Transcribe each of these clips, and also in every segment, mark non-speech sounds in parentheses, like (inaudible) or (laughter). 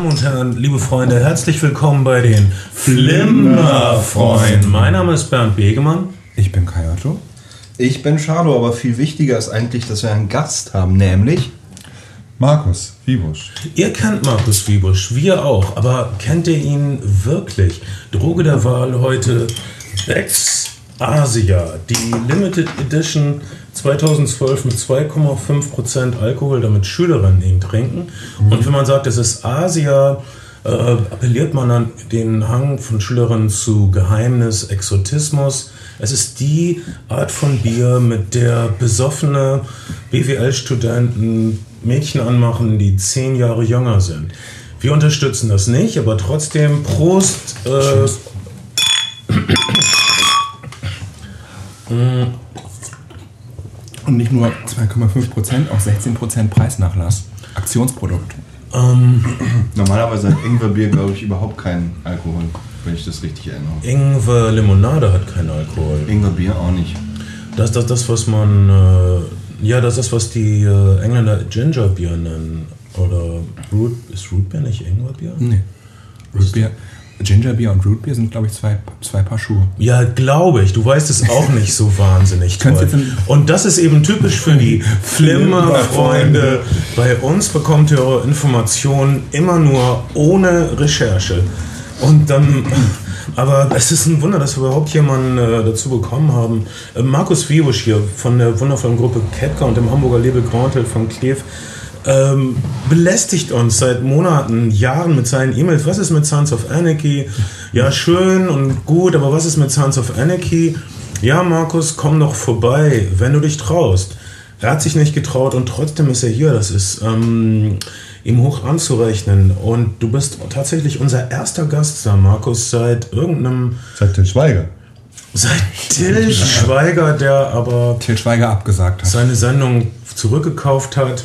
Damen und Herren, liebe Freunde, herzlich willkommen bei den Flimmerfreunden. Mein Name ist Bernd Begemann. Ich bin Kai Otto. Ich bin Schado, aber viel wichtiger ist eigentlich, dass wir einen Gast haben, nämlich Markus Wiebusch. Ihr kennt Markus Wiebusch, wir auch, aber kennt ihr ihn wirklich? Droge der Wahl heute Ex Asia, die Limited Edition 2012 mit 2,5% Alkohol, damit Schülerinnen ihn trinken. Mhm. Und wenn man sagt, es ist Asia, äh, appelliert man an den Hang von Schülerinnen zu Geheimnis, Exotismus. Es ist die Art von Bier, mit der besoffene BWL-Studenten Mädchen anmachen, die zehn Jahre jünger sind. Wir unterstützen das nicht, aber trotzdem Prost. Äh, Und nicht nur 2,5%, auch 16% Preisnachlass. Aktionsprodukt. Ähm, (clears throat) Normalerweise hat Ingwerbier, glaube ich, überhaupt keinen Alkohol, wenn ich das richtig erinnere. Ingwer-Limonade hat keinen Alkohol. Ingwerbier auch nicht. Das ist das, das, was man. Äh, ja, das ist, was die äh, Engländer Gingerbier nennen. Oder Root. Ist Rootbier nicht Ingwerbier? Nee. Rootbier. Gingerbier und Rootbier sind, glaube ich, zwei, zwei Paar Schuhe. Ja, glaube ich. Du weißt es auch nicht so wahnsinnig toll. Und das ist eben typisch für die (laughs) Flimmer-Freunde. Bei uns bekommt ihr eure Informationen immer nur ohne Recherche. Und dann... Aber es ist ein Wunder, dass wir überhaupt jemanden äh, dazu bekommen haben. Äh, Markus Wiebusch hier von der wundervollen Gruppe Ketka und dem Hamburger Label Grandel von Kleef ähm, belästigt uns seit Monaten, Jahren mit seinen E-Mails. Was ist mit Sons of Anarchy? Ja, schön und gut, aber was ist mit Sons of Anarchy? Ja, Markus, komm doch vorbei, wenn du dich traust. Er hat sich nicht getraut und trotzdem ist er hier. Das ist ähm, ihm hoch anzurechnen. Und du bist tatsächlich unser erster Gast da, Markus, seit irgendeinem. Seit Till Schweiger. Seit Till Schweiger, der aber. Till Schweiger abgesagt hat. Seine Sendung zurückgekauft hat.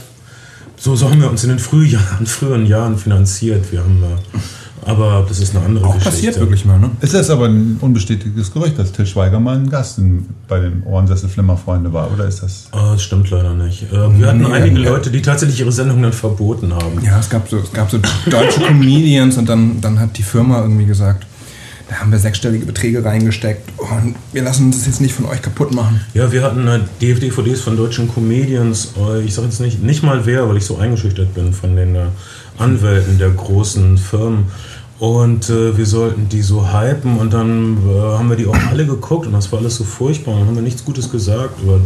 So, so haben wir uns in den Frühjahren, früheren Jahren finanziert. Wir haben, äh, aber das ist eine andere Auch Geschichte. passiert wirklich mal, ne? Es ist aber ein unbestätigtes Gerücht, dass Till Schweiger mal ein Gast in, bei den Ohrensessel Flimmerfreunde war, oder ist das? Oh, das stimmt leider nicht. Äh, wir hatten nee, einige ja. Leute, die tatsächlich ihre Sendung dann verboten haben. Ja, es gab so, es gab so deutsche Comedians und dann, dann hat die Firma irgendwie gesagt, da haben wir sechsstellige Beträge reingesteckt und wir lassen uns das jetzt nicht von euch kaputt machen. Ja, wir hatten halt DVDs von deutschen Comedians. Äh, ich sage jetzt nicht, nicht mal wer, weil ich so eingeschüchtert bin von den äh, Anwälten der großen Firmen. Und äh, wir sollten die so hypen und dann äh, haben wir die auch alle geguckt und das war alles so furchtbar und haben wir nichts Gutes gesagt über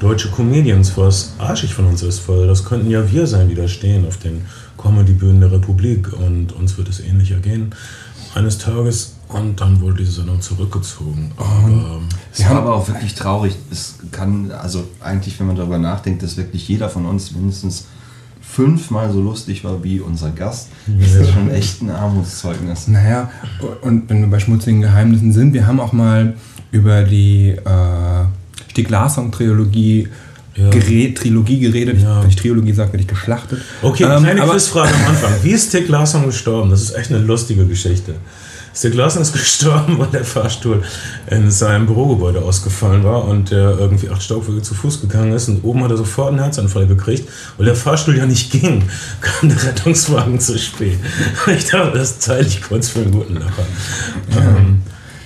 deutsche Comedians, was arschig von uns ist, weil das könnten ja wir sein, die da stehen auf den Comedy-Bühnen der Republik und uns wird es ähnlich ergehen. Eines Tages und dann wurde diese Sendung zurückgezogen. Aber, ähm, es war aber auch wirklich traurig. Es kann, also eigentlich, wenn man darüber nachdenkt, dass wirklich jeder von uns mindestens fünfmal so lustig war wie unser Gast. Das ist schon echt ein Armutszeugnis. Naja, und wenn wir bei schmutzigen Geheimnissen sind, wir haben auch mal über die äh, Stieg Larsson-Trilogie ja. Trilogie geredet. Ja. Wenn ich Trilogie sage, werde ich geschlachtet. Okay, ähm, kleine Quizfrage am Anfang. Wie ist Stieg Larsson gestorben? Das ist echt eine lustige Geschichte. Stieg Larsson ist (laughs) gestorben, weil der Fahrstuhl in seinem Bürogebäude ausgefallen war und er irgendwie acht Stockwerke zu Fuß gegangen ist und oben hat er sofort einen Herzanfall gekriegt, weil der Fahrstuhl ja nicht ging, (laughs) kam der Rettungswagen zu spät. (laughs) Ich dachte, das teile ich kurz für einen guten Lacher. Ja. Ähm,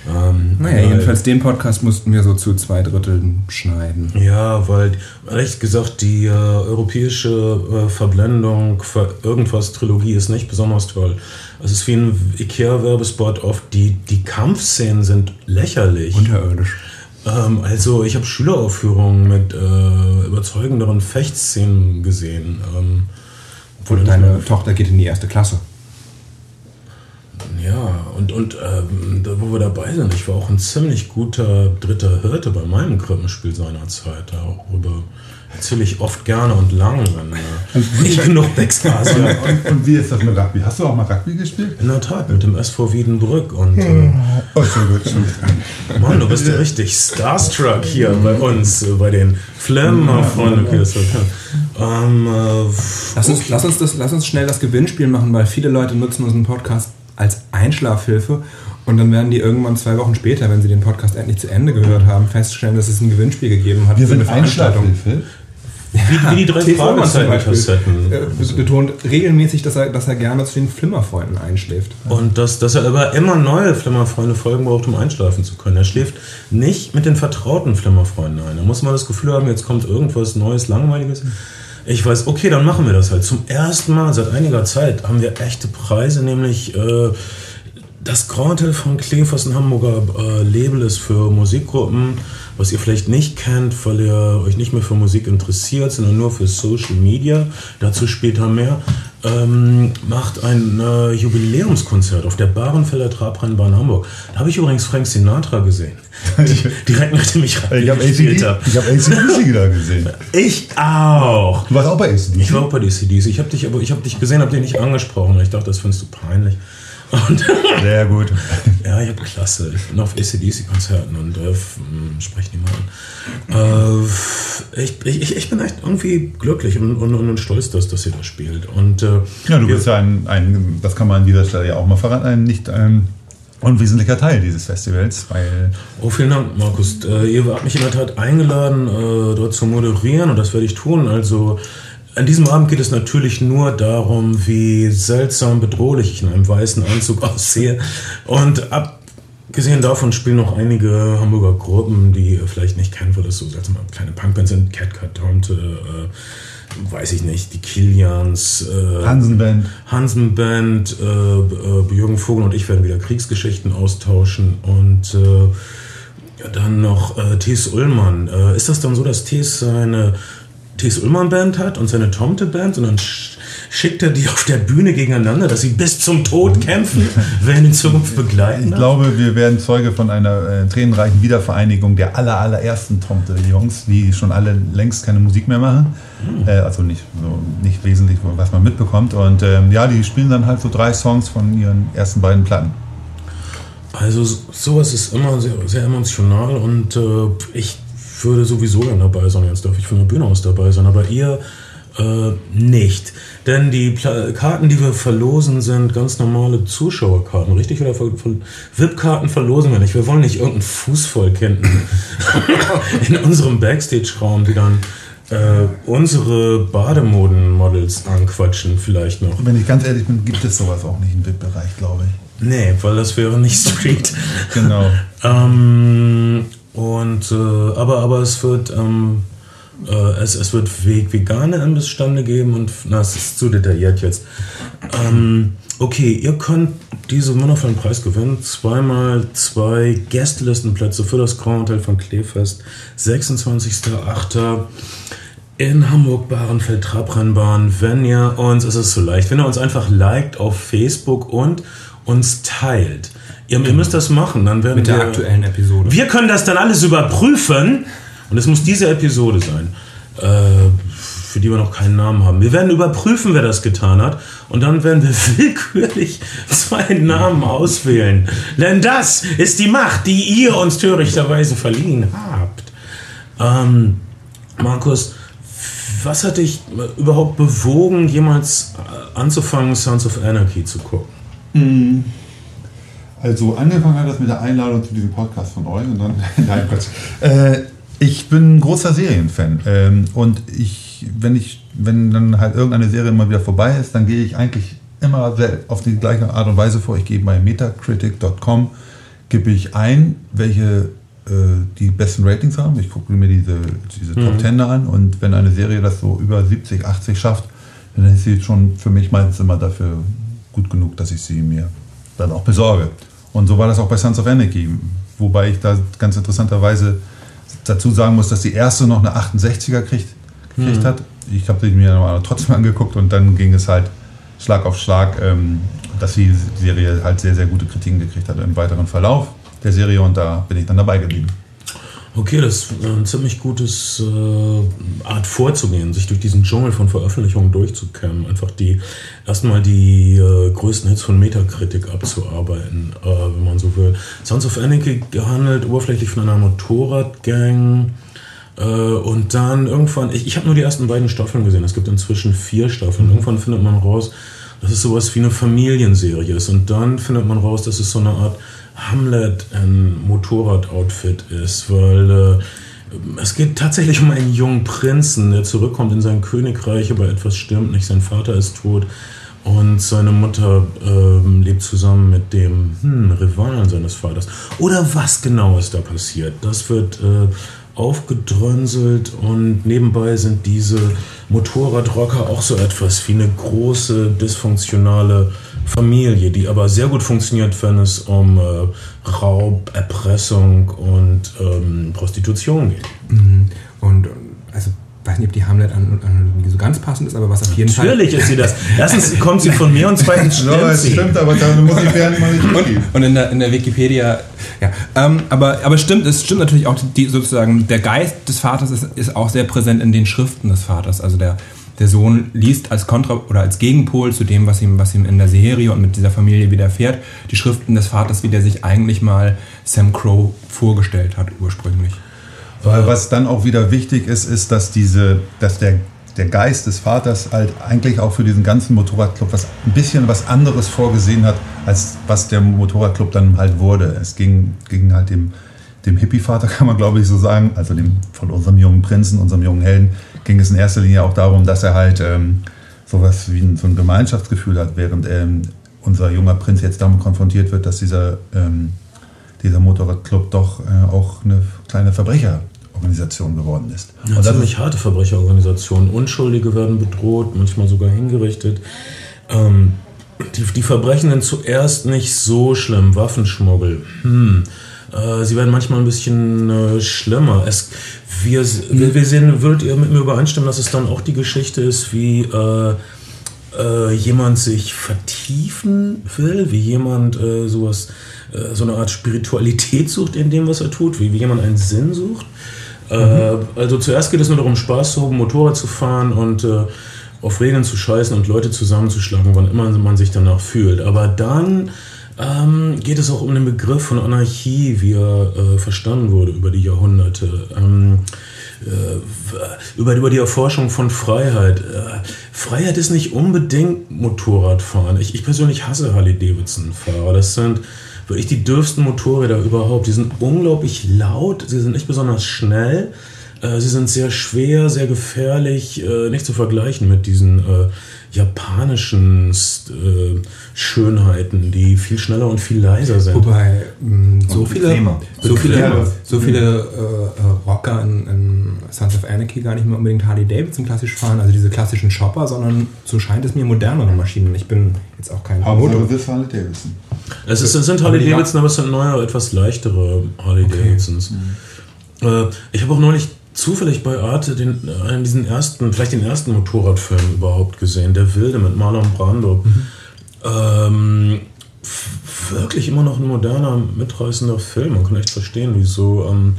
ähm, naja, jedenfalls den Podcast mussten wir so zu zwei Dritteln schneiden. Ja, weil, ehrlich gesagt, die äh, europäische äh, Verblendung für irgendwas Trilogie ist nicht besonders toll. Es ist wie ein Ikea-Werbespot oft. Die, die Kampfszenen sind lächerlich. Unterirdisch. Ähm, also, ich habe Schüleraufführungen mit äh, überzeugenderen Fechtszenen gesehen. Ähm, Und deine Tochter geht in die erste Klasse. Ja, und, und ähm, wo wir dabei sind, ich war auch ein ziemlich guter dritter Hirte bei meinem Krippenspiel seinerzeit. Darüber erzähle ich oft gerne und lang, wenn äh, ich genug Backspaß habe. Und, und, wie ist das mit Rugby? Hast du auch mal Rugby gespielt? In der Tat, mit dem SV Wiedenbrück. Und, äh, oh, schon gut, schon. Mann, du bist ja richtig starstruck hier bei uns, äh, bei den. Okay, das ähm, äh, lass, uns, lass, uns das, lass uns schnell das Gewinnspiel machen, weil viele Leute nutzen unseren Podcast als Einschlafhilfe und dann werden die irgendwann zwei Wochen später, wenn sie den Podcast endlich zu Ende gehört haben, feststellen, dass es ein Gewinnspiel gegeben hat. Wir sind Einschlafhilfe? Wie, wie die drei Fragezeichen-Kassetten. Äh, betont regelmäßig, dass er, dass er gerne zu den Flimmerfreunden einschläft. Und dass, dass er aber immer neue Flimmerfreunde-Folgen braucht, um einschlafen zu können. Er schläft nicht mit den vertrauten Flimmerfreunden ein. Da muss man das Gefühl haben, jetzt kommt irgendwas Neues, Langweiliges. Ich weiß, okay, dann machen wir das halt. Zum ersten Mal seit einiger Zeit haben wir echte Preise, nämlich äh, das Grand Hotel von Klevers, ein Hamburger äh, Label ist für Musikgruppen was ihr vielleicht nicht kennt, weil ihr euch nicht mehr für Musik interessiert, sondern nur für Social Media, dazu später mehr, ähm, macht ein äh, Jubiläumskonzert auf der Bahrenfelder Trabrennbahn Hamburg. Da habe ich übrigens Frank Sinatra gesehen. (laughs) Direkt nachdem ich reingespielt habe. Ich habe ACDC da gesehen. Ich auch. Du warst auch bei ACDC? Ich war auch bei ACDC. Ich habe dich, aber ich habe dich gesehen, habe dich nicht angesprochen. Ich dachte, das findest du peinlich. Und (laughs) Sehr gut. (laughs) ja, ich habe klasse. Ich bin auf ACDC-Konzerten und äh, spreche die mal an. Äh, ich, ich, ich bin echt irgendwie glücklich und, und, und stolz, dass, dass ihr das spielt. Und, äh, ja, du bist ja ein, ein, das kann man an dieser Stelle ja auch mal verraten, ein nicht ein unwesentlicher Teil dieses Festivals. Weil oh, vielen Dank, Markus. Äh, ihr habt mich in der Tat eingeladen, äh, dort zu moderieren und das werde ich tun. Also an diesem Abend geht es natürlich nur darum, wie seltsam bedrohlich ich in einem weißen Anzug (laughs) aussehe. Und abgesehen davon spielen noch einige Hamburger Gruppen, die ihr vielleicht nicht kennt, weil das so seltsam kleine Punkbands sind. Catcat Tante, äh, weiß ich nicht, die Kilians, äh, Hansenband. Hansenband, äh, äh, Jürgen Vogel und ich werden wieder Kriegsgeschichten austauschen und äh, ja, dann noch äh, Thies Ullmann. Äh, ist das dann so, dass Thies seine T.S. Ullmann Band hat und seine Tomte Band und dann schickt er die auf der Bühne gegeneinander, dass sie bis zum Tod kämpfen, (laughs) werden in Zukunft begleiten. Ich glaube, wir werden Zeuge von einer äh, tränenreichen Wiedervereinigung der aller, allerersten Tomte-Jungs, die schon alle längst keine Musik mehr machen. Mhm. Äh, also nicht, so, nicht wesentlich, was man mitbekommt. Und ähm, ja, die spielen dann halt so drei Songs von ihren ersten beiden Platten. Also sowas ist immer sehr, sehr emotional und äh, ich würde sowieso dann dabei sein. Jetzt darf ich von der Bühne aus dabei sein, aber ihr äh, nicht. Denn die Pla Karten, die wir verlosen, sind ganz normale Zuschauerkarten, richtig? Oder VIP-Karten verlosen wir nicht. Wir wollen nicht irgendeinen Fußvollkenntnis (laughs) in unserem Backstage-Raum, die dann äh, unsere Bademoden-Models anquatschen, vielleicht noch. Wenn ich ganz ehrlich bin, gibt es sowas auch nicht im VIP-Bereich, glaube ich. Nee, weil das wäre nicht (laughs) Street. genau. ähm, und, äh, aber, aber es wird, ähm, äh, es, es wird vegane Imbissstände geben und, na, es ist zu detailliert jetzt. Ähm, okay, ihr könnt diese wundervollen Preis gewinnen. Zweimal zwei Gästelistenplätze für das Grand Hotel von Kleefest. 26.08. in Hamburg, Bahrenfeld, Trabrennbahn. Wenn ihr uns, es ist so leicht, wenn ihr uns einfach liked auf Facebook und uns teilt. Ihr, ihr müsst das machen, dann werden Mit der wir, aktuellen Episode. Wir können das dann alles überprüfen und es muss diese Episode sein, äh, für die wir noch keinen Namen haben. Wir werden überprüfen, wer das getan hat und dann werden wir (laughs) willkürlich zwei Namen auswählen. Denn das ist die Macht, die ihr uns törichterweise verliehen habt. Ähm, Markus, was hat dich überhaupt bewogen, jemals anzufangen, Sons of Anarchy zu gucken? Mhm. Also angefangen hat das mit der Einladung zu diesem Podcast von euch und dann, (laughs) nein, Quatsch. Äh, ich bin ein großer Serienfan ähm, und ich, wenn ich, wenn dann halt irgendeine Serie mal wieder vorbei ist, dann gehe ich eigentlich immer auf die gleiche Art und Weise vor. Ich gehe bei metacritic.com, gebe ich ein, welche äh, die besten Ratings haben. Ich gucke mir diese, diese mhm. Top Ten an und wenn eine Serie das so über 70, 80 schafft, dann ist sie schon für mich meistens immer dafür gut genug, dass ich sie mir dann auch besorge. Und so war das auch bei Sons of Anarchy. Wobei ich da ganz interessanterweise dazu sagen muss, dass die erste noch eine 68er kriegt, gekriegt mhm. hat. Ich habe sie mir trotzdem (laughs) angeguckt und dann ging es halt Schlag auf Schlag, ähm, dass die Serie halt sehr, sehr gute Kritiken gekriegt hat im weiteren Verlauf der Serie und da bin ich dann dabei geblieben. Okay, das ist ein ziemlich gutes äh, Art vorzugehen, sich durch diesen Dschungel von Veröffentlichungen durchzukämmen, einfach die erstmal die äh, größten Hits von Metakritik abzuarbeiten, äh, wenn man so will. Sons of Anarchy gehandelt oberflächlich von einer Motorradgang äh, und dann irgendwann, ich, ich habe nur die ersten beiden Staffeln gesehen, es gibt inzwischen vier Staffeln, mhm. irgendwann findet man raus, dass es sowas wie eine Familienserie ist und dann findet man raus, dass es so eine Art Hamlet ein Motorradoutfit ist, weil äh, es geht tatsächlich um einen jungen Prinzen, der zurückkommt in sein Königreich, aber etwas stimmt nicht. Sein Vater ist tot und seine Mutter ähm, lebt zusammen mit dem hm, Rivalen seines Vaters. Oder was genau ist da passiert? Das wird äh, aufgedröselt und nebenbei sind diese Motorradrocker auch so etwas wie eine große dysfunktionale Familie, die aber sehr gut funktioniert, wenn es um äh, Raub, Erpressung und ähm, Prostitution geht. Mhm. Und also weiß nicht, ob die Hamlet-Analogie so ganz passend ist, aber was auf jeden Natürlich Fall. Natürlich ist sie das. Erstens (laughs) kommt sie von mir und zweitens stimmt ja, es stimmt, aber da muss ich werden mal nicht und, und in der, in der Wikipedia, ja. Ähm, aber, aber stimmt, es stimmt natürlich auch, die, sozusagen, der Geist des Vaters ist, ist auch sehr präsent in den Schriften des Vaters. Also der, der Sohn liest als Kontra oder als Gegenpol zu dem, was ihm, was ihm in der Serie und mit dieser Familie widerfährt, die Schriften des Vaters, wie der sich eigentlich mal Sam Crow vorgestellt hat ursprünglich. Weil was dann auch wieder wichtig ist, ist, dass diese, dass der, der Geist des Vaters halt eigentlich auch für diesen ganzen Motorradclub was ein bisschen was anderes vorgesehen hat, als was der Motorradclub dann halt wurde. Es ging, ging halt dem, dem Hippie-Vater, (laughs) kann man glaube ich so sagen, also dem von unserem jungen Prinzen, unserem jungen Helden, ging es in erster Linie auch darum, dass er halt ähm, sowas wie ein, so ein Gemeinschaftsgefühl hat, während ähm, unser junger Prinz jetzt damit konfrontiert wird, dass dieser ähm, dieser Motorradclub doch äh, auch eine kleine Verbrecherorganisation geworden ist. Ja, und ziemlich harte Verbrecherorganisation. Unschuldige werden bedroht, manchmal sogar hingerichtet. Ähm, die, die Verbrechen sind zuerst nicht so schlimm. Waffenschmuggel. Hm. Äh, sie werden manchmal ein bisschen äh, schlimmer. Es, wir, wir, wir sehen, würdet ihr mit mir übereinstimmen, dass es dann auch die Geschichte ist, wie äh, äh jemand sich vertiefen will, wie jemand äh, sowas so eine Art Spiritualität sucht in dem, was er tut, wie, wie jemand einen Sinn sucht. Mhm. also zuerst geht es nur darum, Spaß zu haben, Motorrad zu fahren und auf Regeln zu scheißen und Leute zusammenzuschlagen, wann immer man sich danach fühlt. Aber dann ähm, geht es auch um den Begriff von Anarchie, wie er äh, verstanden wurde über die Jahrhunderte. Ähm, äh, über, über die Erforschung von Freiheit. Äh, Freiheit ist nicht unbedingt Motorradfahren. Ich, ich persönlich hasse Harley-Davidson-Fahrer. Das sind wirklich die dürfsten Motorräder überhaupt. Die sind unglaublich laut, sie sind nicht besonders schnell, äh, sie sind sehr schwer, sehr gefährlich, äh, nicht zu vergleichen mit diesen äh, japanischen äh, Schönheiten, die viel schneller und viel leiser sind. Wobei mh, so, viele, so viele, so viele äh, äh, Rocker in, in, Sons of Anarchy gar nicht mehr unbedingt Harley Davidson klassisch fahren, also diese klassischen Shopper, sondern so scheint es mir modernere Maschinen. Ich bin jetzt auch kein Motor. Das Harley Davidson. Es, ist, es sind Harley Davidson, aber es sind neue, etwas leichtere Harley okay. Davidsons. Mhm. Äh, ich habe auch neulich zufällig bei Arte den, einen diesen ersten, vielleicht den ersten Motorradfilm überhaupt gesehen, Der Wilde mit Marlon Brando. Mhm. Ähm, wirklich immer noch ein moderner, mitreißender Film. Man kann echt verstehen, wieso ähm,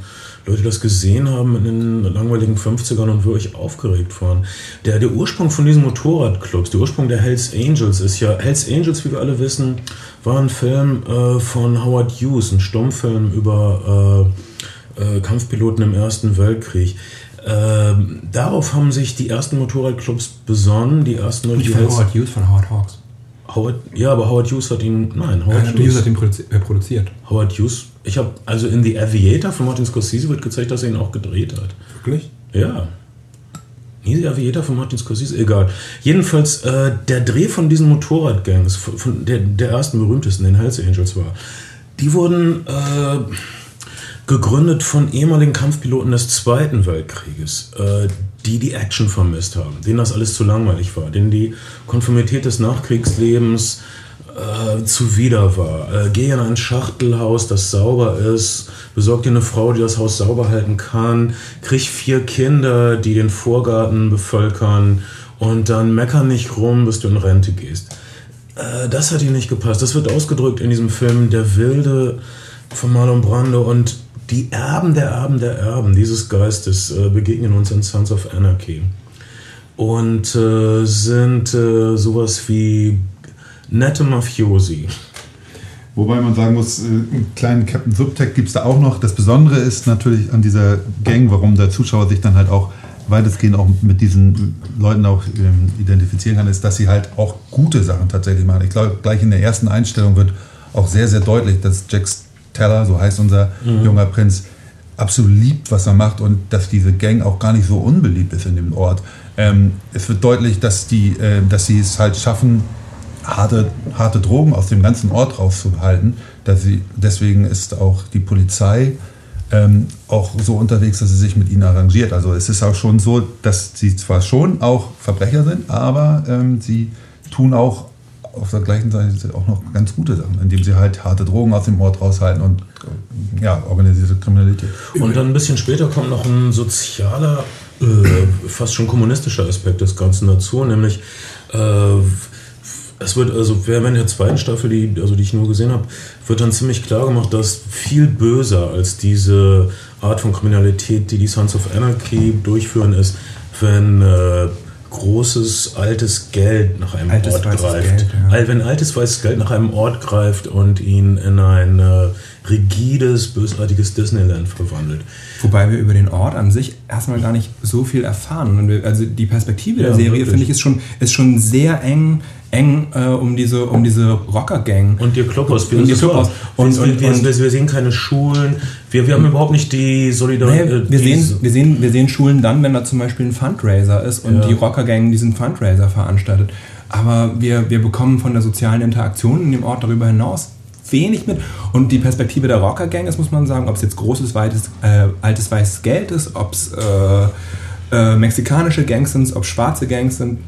Leute das gesehen haben in den langweiligen 50ern und wirklich aufgeregt waren. Der, der Ursprung von diesen Motorradclubs, der Ursprung der Hells Angels ist ja, Hells Angels, wie wir alle wissen, war ein Film äh, von Howard Hughes, ein Stummfilm über äh, äh, Kampfpiloten im Ersten Weltkrieg. Ähm, darauf haben sich die ersten Motorradclubs besonnen. Die ersten Nicht die von Howard Hughes, von Howard Hawks. Howard, ja, aber Howard Hughes hat ihn. Nein, Howard ja, Hughes hat ihn äh, produziert. Howard Hughes. Ich habe also in The Aviator von Martin Scorsese wird gezeigt, dass er ihn auch gedreht hat. Wirklich? Ja. Nie The Aviator von Martin Scorsese, egal. Jedenfalls, äh, der Dreh von diesen Motorradgangs, von, von der, der ersten berühmtesten, den Hells Angels war, die wurden. Äh, gegründet von ehemaligen Kampfpiloten des Zweiten Weltkrieges, äh, die die Action vermisst haben, denen das alles zu langweilig war, denen die Konformität des Nachkriegslebens äh, zuwider war. Äh, geh in ein Schachtelhaus, das sauber ist, besorg dir eine Frau, die das Haus sauber halten kann, krieg vier Kinder, die den Vorgarten bevölkern und dann mecker nicht rum, bis du in Rente gehst. Äh, das hat ihnen nicht gepasst. Das wird ausgedrückt in diesem Film Der Wilde von Marlon Brando und die Erben der Erben der Erben dieses Geistes äh, begegnen uns in Sons of Anarchy und äh, sind äh, sowas wie nette Mafiosi. Wobei man sagen muss, äh, einen kleinen Captain Subtech gibt es da auch noch. Das Besondere ist natürlich an dieser Gang, warum der Zuschauer sich dann halt auch weitestgehend auch mit diesen Leuten auch ähm, identifizieren kann, ist, dass sie halt auch gute Sachen tatsächlich machen. Ich glaube, gleich in der ersten Einstellung wird auch sehr, sehr deutlich, dass Jack Teller, so heißt unser mhm. junger Prinz, absolut liebt, was er macht und dass diese Gang auch gar nicht so unbeliebt ist in dem Ort. Ähm, es wird deutlich, dass, die, äh, dass sie es halt schaffen, harte, harte Drogen aus dem ganzen Ort rauszuhalten. Dass sie, deswegen ist auch die Polizei ähm, auch so unterwegs, dass sie sich mit ihnen arrangiert. Also es ist auch schon so, dass sie zwar schon auch Verbrecher sind, aber ähm, sie tun auch auf der gleichen Seite auch noch ganz gute Sachen, indem sie halt harte Drogen aus dem Ort raushalten und ja, organisierte Kriminalität. Und dann ein bisschen später kommt noch ein sozialer, äh, fast schon kommunistischer Aspekt des Ganzen dazu, nämlich äh, es wird also während der zweiten Staffel, die, also die ich nur gesehen habe, wird dann ziemlich klar gemacht, dass viel böser als diese Art von Kriminalität, die die Sons of Anarchy durchführen, ist, wenn äh, großes altes Geld nach einem altes, Ort greift. Geld, ja. Wenn altes weißes Geld nach einem Ort greift und ihn in ein äh, rigides, bösartiges Disneyland verwandelt. Wobei wir über den Ort an sich erstmal gar nicht so viel erfahren. also die Perspektive ja, der Serie, finde ich, ist schon, ist schon sehr eng eng äh, um diese, um diese Rocker-Gang. Und die Clubhaus. Und, die Clubhaus. Und, und, wir, und, wir, sehen keine Schulen. Wir, wir haben überhaupt nicht die Solidarität. Nee, wir, sehen, wir, sehen, wir sehen Schulen dann, wenn da zum Beispiel ein Fundraiser ist und ja. die Rocker-Gang diesen Fundraiser veranstaltet. Aber wir, wir bekommen von der sozialen Interaktion in dem Ort darüber hinaus wenig mit. Und die Perspektive der Rocker-Gang ist, muss man sagen, ob es jetzt großes, weites, äh, altes weißes Geld ist, ob es äh, äh, mexikanische Gangs sind, ob schwarze Gangs sind,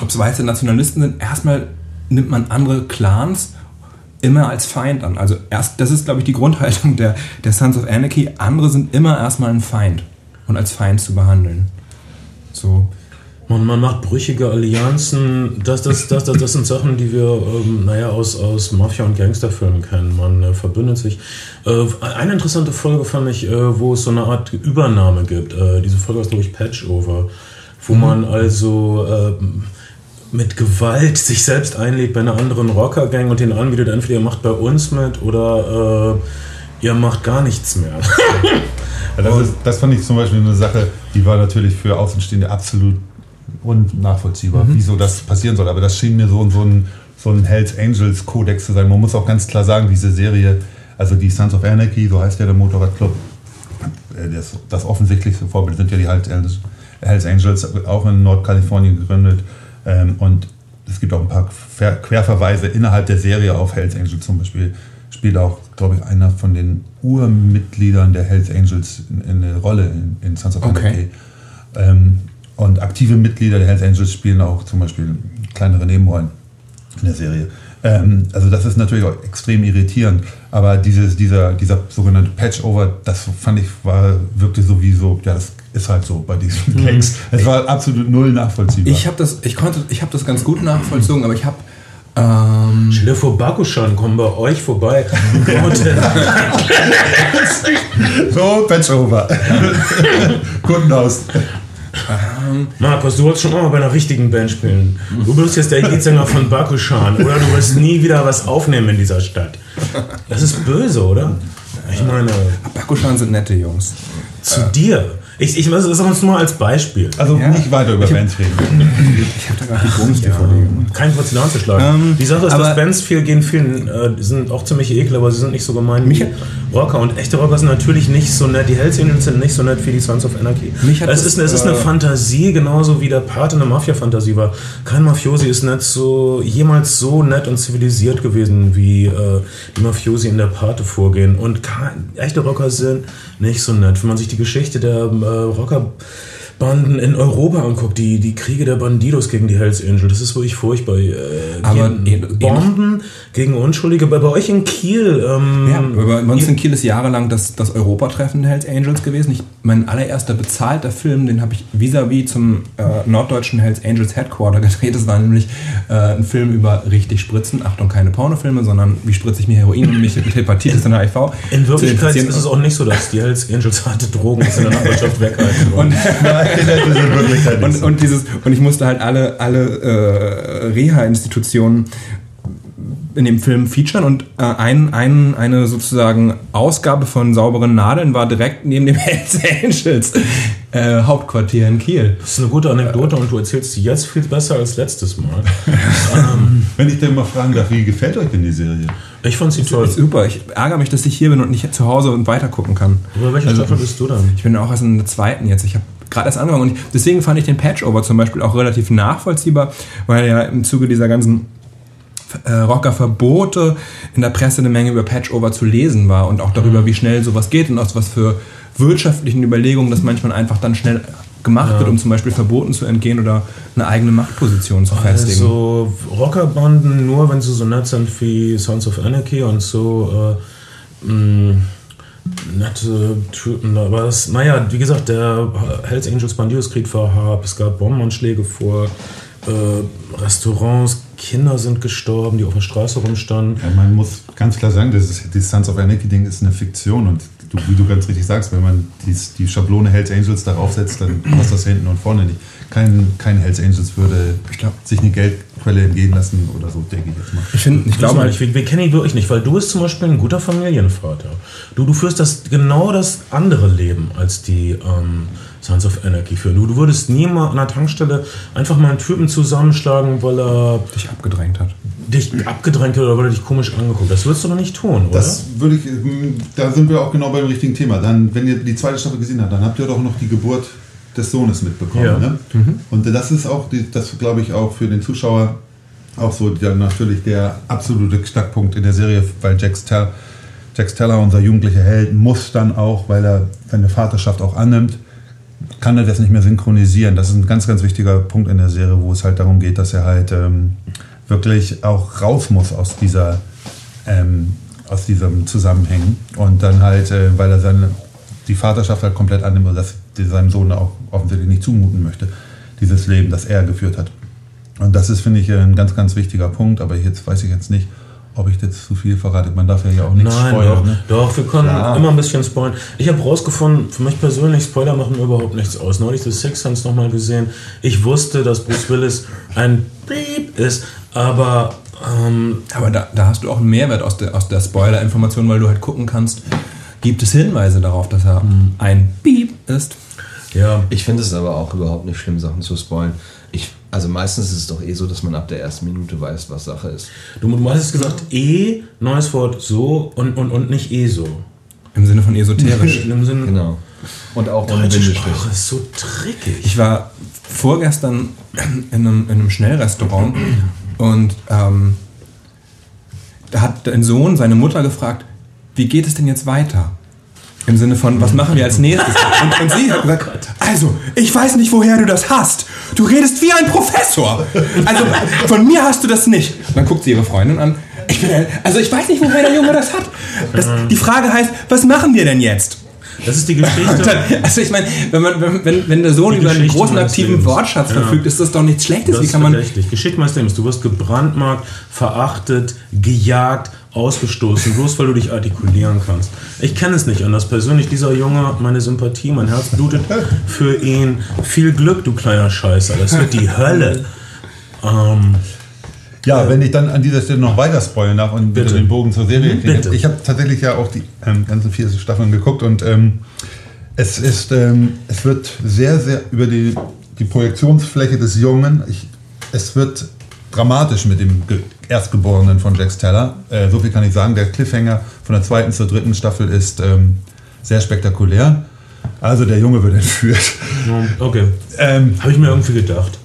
ob es weiße Nationalisten sind, erstmal nimmt man andere Clans immer als Feind an. Also erst, das ist, glaube ich, die Grundhaltung der, der Sons of Anarchy. Andere sind immer erstmal ein Feind und als Feind zu behandeln. So. Man, man macht brüchige Allianzen. Das, das, das, das, das sind Sachen, die wir ähm, naja, aus, aus Mafia- und Gangsterfilmen kennen. Man äh, verbündet sich. Äh, eine interessante Folge fand ich, äh, wo es so eine Art Übernahme gibt. Äh, diese Folge ist, glaube ich, Patchover. Wo mhm. man also ähm, mit Gewalt sich selbst einlädt bei einer anderen Rockergang und den anbietet, entweder ihr macht bei uns mit oder äh, ihr macht gar nichts mehr. (laughs) ja, das, ist, das fand ich zum Beispiel eine Sache, die war natürlich für Außenstehende absolut unnachvollziehbar, mhm. wieso das passieren soll. Aber das schien mir so, so, ein, so ein Hells Angels Kodex zu sein. Man muss auch ganz klar sagen, diese Serie, also die Sons of Anarchy, so heißt ja der Motorradclub, äh, das, das offensichtlichste Vorbild sind ja die Hells Angels, auch in Nordkalifornien gegründet ähm, und es gibt auch ein paar Querverweise innerhalb der Serie auf Hells Angels zum Beispiel. Spielt auch, glaube ich, einer von den Urmitgliedern der Hells Angels eine Rolle in, in Sons of Anarchy. Okay. Ähm, und aktive Mitglieder der Hells Angels spielen auch zum Beispiel kleinere Nebenrollen in der Serie. Ähm, also das ist natürlich auch extrem irritierend, aber dieses, dieser, dieser sogenannte Patchover, das fand ich, war, wirkte so wie so, ja, das ist halt so bei diesen mhm. Gangs. Es war absolut null nachvollziehbar. Ich habe das, ich konnte, ich habe das ganz gut nachvollzogen, aber ich habe ähm Stell dir vor, Bakushan kommen bei euch vorbei. (laughs) so, Patchover. Kundenhaus. Ähm, Markus, du wolltest schon mal bei einer richtigen Band spielen. Du bist jetzt der Leadsänger von Bakushan oder du wirst nie wieder was aufnehmen in dieser Stadt. Das ist böse, oder? Ich meine. Bakushan sind nette Jungs. Zu dir. Ich, ich das uns nur als Beispiel. Also ja. nicht weiter über Bands reden. (laughs) Ich habe da gar nicht Bonus ja. Kein kurz zu schlagen. Ähm, die Sache ist, dass Bands viel gehen vielen, äh, sind auch ziemlich ekel, aber sie sind nicht so gemein wie Rocker. Und echte Rocker sind natürlich nicht so nett. Die Hells Angels sind nicht so nett wie die Sons of Anarchy. Mich es, ist, es ist eine äh, Fantasie, genauso wie der Pate eine Mafia-Fantasie war. Kein Mafiosi ist nicht so, jemals so nett und zivilisiert gewesen, wie äh, die Mafiosi in der Pate vorgehen. Und kein, echte Rocker sind nicht so nett. Wenn man sich die Geschichte der äh, Rocker Banden in Europa anguckt, die, die Kriege der Bandidos gegen die Hells Angels, das ist wirklich furchtbar. Äh, Aber Bomben gegen Unschuldige. Bei, bei euch in Kiel. Ähm, ja, bei uns in Kiel ist jahrelang das, das Europatreffen der Hells Angels gewesen. Ich, mein allererster bezahlter Film, den habe ich vis-à-vis -vis zum äh, norddeutschen Hells Angels Headquarter (laughs) gedreht. Das war nämlich äh, ein Film über richtig Spritzen. Achtung, keine Pornofilme, sondern wie spritze ich mir Heroin und mich mit Hepatitis und HIV. In Wirklichkeit ist es auch nicht so, dass die Hells Angels harte Drogen aus der Nachbarschaft weghalten (laughs) wollen. und, und, dieses, und ich musste halt alle, alle äh, Reha-Institutionen in dem Film featuren und äh, ein, ein, eine sozusagen Ausgabe von sauberen Nadeln war direkt neben dem (laughs) Hells Angels äh, Hauptquartier in Kiel. Das ist eine gute Anekdote und du erzählst sie jetzt viel besser als letztes Mal. (laughs) ähm, Wenn ich dir mal fragen darf, wie gefällt euch denn die Serie? Ich fand sie toll. Super. Ich ärgere mich, dass ich hier bin und nicht zu Hause und weiter gucken kann. Aber welche also, Staffel bist du dann? Ich bin auch erst in der zweiten jetzt. Ich habe gerade erst angefangen und deswegen fand ich den Patchover zum Beispiel auch relativ nachvollziehbar, weil ja im Zuge dieser ganzen äh, Rockerverbote in der Presse eine Menge über Patchover zu lesen war und auch darüber, wie schnell sowas geht und aus was für wirtschaftlichen Überlegungen das manchmal einfach dann schnell gemacht ja. wird, um zum Beispiel Verboten zu entgehen oder eine eigene Machtposition zu festigen. Also Rockerbanden nur, wenn sie so nett sind wie Sons of Anarchy und so äh, mh, nette Typen. Aber das, naja, wie gesagt, der Hells Angels Bandidos-Krieg war hart, es gab Bombenanschläge vor äh, Restaurants, Kinder sind gestorben, die auf der Straße rumstanden. Ja, man muss ganz klar sagen, das, ist, das Sons of Anarchy-Ding ist eine Fiktion und du, wie du ganz richtig sagst, wenn man dies, die Schablone Hells Angels darauf setzt, dann passt das hinten und vorne nicht. Kein, kein Hells Angels würde glaub, sich eine Geldquelle entgehen lassen oder so, denke ich jetzt mal. Ich, find, ich glaube nicht, wir, wir kennen ihn wirklich nicht, weil du bist zum Beispiel ein guter Familienvater. Du, du führst das genau das andere Leben als die ähm, Sons of Anarchy führen. Du, du würdest nie mal an der Tankstelle einfach mal einen Typen zusammenschlagen, weil er dich abgedrängt hat. Dich abgedrängt hat oder weil er dich komisch angeguckt Das würdest du doch nicht tun, oder? Das würde ich, da sind wir auch genau beim richtigen Thema. Dann, wenn ihr die zweite Staffel gesehen habt, dann habt ihr doch noch die Geburt des Sohnes mitbekommen. Ja. Ne? Mhm. Und das ist auch, das glaube ich auch für den Zuschauer auch so ja, natürlich der absolute Knackpunkt in der Serie, weil Jack, Stell, Jack Steller, unser jugendlicher Held, muss dann auch, weil er seine Vaterschaft auch annimmt, kann er das nicht mehr synchronisieren. Das ist ein ganz, ganz wichtiger Punkt in der Serie, wo es halt darum geht, dass er halt ähm, wirklich auch raus muss aus dieser ähm, aus diesem Zusammenhängen und dann halt, äh, weil er seine die Vaterschaft halt komplett annimmt und das seinem Sohn auch offensichtlich nicht zumuten möchte, dieses Leben, das er geführt hat. Und das ist, finde ich, ein ganz, ganz wichtiger Punkt, aber jetzt weiß ich jetzt nicht, ob ich jetzt zu viel verrate. Man darf ja auch nichts Nein, spoilern. Doch, ne? doch, wir können Klar. immer ein bisschen spoilern. Ich habe rausgefunden, für mich persönlich, Spoiler machen mir überhaupt nichts aus. Neulich das Six Sense nochmal gesehen. Ich wusste, dass Bruce Willis ein Beep ist, aber. Ähm, aber da, da, hast du auch einen Mehrwert aus der, aus der Spoiler-Information, weil du halt gucken kannst, gibt es Hinweise darauf, dass er mhm. ein Beep ist. Ja. Ich finde es aber auch überhaupt nicht schlimm, Sachen zu spoilen. Ich, also meistens ist es doch eh so, dass man ab der ersten Minute weiß, was Sache ist. Du, du hast gesagt, eh, neues Wort, so und, und, und nicht eh so. Im Sinne von esoterisch. (laughs) Im Sinne genau. Und auch ohne Bindestrich. ist so trickig. Ich war vorgestern in einem, in einem Schnellrestaurant und ähm, da hat dein Sohn seine Mutter gefragt, wie geht es denn jetzt weiter? Im Sinne von, was machen wir als nächstes? Und, und sie hat (laughs) gesagt, also, ich weiß nicht, woher du das hast. Du redest wie ein Professor. Also, von mir hast du das nicht. dann guckt sie ihre Freundin an. Ich bin, also, ich weiß nicht, woher der Junge das hat. Das, die Frage heißt, was machen wir denn jetzt? Das ist die Geschichte. Dann, also ich meine, wenn, man, wenn, wenn der Sohn über einen großen aktiven Wortschatz ja. verfügt, ist das doch nichts Schlechtes. Das Wie kann man richtig. Geschichte meines Lebens. Du wirst gebrandmarkt, verachtet, gejagt, ausgestoßen, bloß weil du dich artikulieren kannst. Ich kenne es nicht anders. Persönlich, dieser Junge, meine Sympathie, mein Herz blutet für ihn. Viel Glück, du kleiner Scheißer. Das wird die Hölle. Ähm, ja, äh, wenn ich dann an dieser Stelle noch weiter spoilern darf und bitte den Bogen zur Serie kriege. Ich habe tatsächlich ja auch die ähm, ganzen vier Staffeln geguckt und ähm, es ist, ähm, es wird sehr, sehr über die, die Projektionsfläche des Jungen. Ich, es wird dramatisch mit dem Erstgeborenen von Jack Steller. Äh, so viel kann ich sagen. Der Cliffhanger von der zweiten zur dritten Staffel ist ähm, sehr spektakulär. Also der Junge wird entführt. Okay. Ähm, Habe ich mir irgendwie gedacht.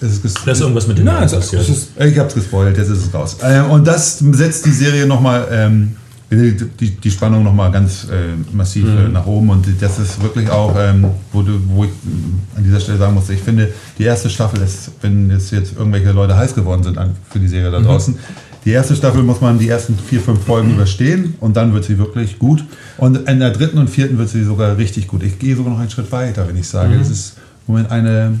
Es ist das ist irgendwas mit dem Nein, passiert. ich habe es gespoilt, jetzt ist es raus. Ähm, und das setzt die Serie nochmal ähm, die, die Spannung nochmal ganz äh, massiv mhm. äh, nach oben. Und das ist wirklich auch, ähm, wo, du, wo ich an dieser Stelle sagen muss, ich finde, die erste Staffel ist, wenn jetzt, jetzt irgendwelche Leute heiß geworden sind für die Serie da mhm. draußen, die erste Staffel muss man die ersten vier, fünf Folgen mhm. überstehen und dann wird sie wirklich gut. Und in der dritten und vierten wird sie sogar richtig gut. Ich gehe sogar noch einen Schritt weiter, wenn ich sage, mhm. es ist im Moment eine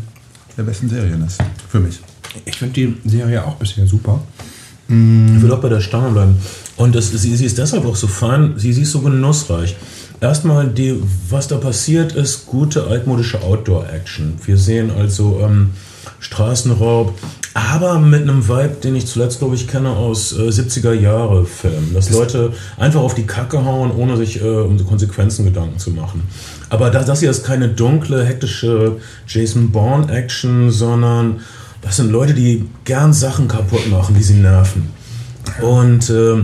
der besten Serien ist. Für mich. Ich finde die Serie auch bisher super. Ich will auch bei der Stange bleiben. Und das, sie, sie ist deshalb auch so fein, sie, sie ist so genussreich. Erstmal, die, was da passiert, ist gute altmodische Outdoor-Action. Wir sehen also ähm, Straßenraub, aber mit einem Vibe, den ich zuletzt, glaube ich, kenne aus äh, 70er Jahre Filmen. Dass Leute einfach auf die Kacke hauen, ohne sich äh, um die Konsequenzen Gedanken zu machen. Aber das, das hier ist keine dunkle, hektische Jason Bourne-Action, sondern das sind Leute, die gern Sachen kaputt machen, die sie nerven. Und äh,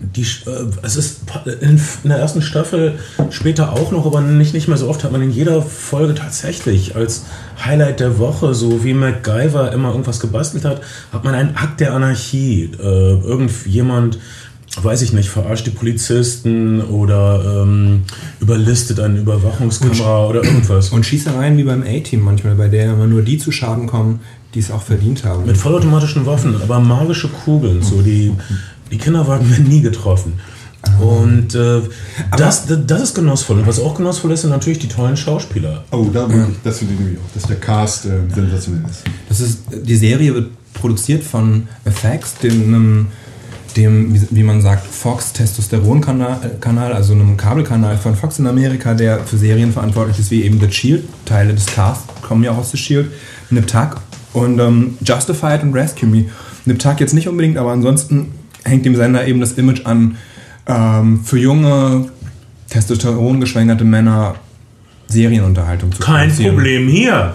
die, äh, es ist in, der ersten Staffel später auch noch, aber nicht, nicht mehr so oft, hat man in jeder Folge tatsächlich als Highlight der Woche, so wie MacGyver immer irgendwas gebastelt hat, hat man einen Akt der Anarchie. Äh, irgendjemand, weiß ich nicht, verarscht die Polizisten oder ähm, überlistet eine Überwachungskamera oder irgendwas. Und Schießereien wie beim A-Team manchmal, bei der immer nur die zu Schaden kommen, die es auch verdient haben. Mit vollautomatischen Waffen, aber magische Kugeln, so die die Kinderwagen (laughs) werden nie getroffen. Und äh, das, das ist genussvoll. Und was auch genussvoll ist, sind natürlich die tollen Schauspieler. Oh, da ich, das finde ich nämlich auch, dass der Cast äh, sensationell ist. Das ist. Die Serie wird produziert von FX, dem, dem wie, man sagt, Fox Testosteron-Kanal, also einem Kabelkanal von Fox in Amerika, der für Serien verantwortlich ist, wie eben The Shield. Teile des Casts kommen ja auch aus The Shield. Nip Tuck und ähm, Justified und Rescue Me. Nip Tuck jetzt nicht unbedingt, aber ansonsten hängt dem Sender eben das Image an, ähm, für junge, Testosteron geschwängerte Männer Serienunterhaltung zu Kein Problem hier.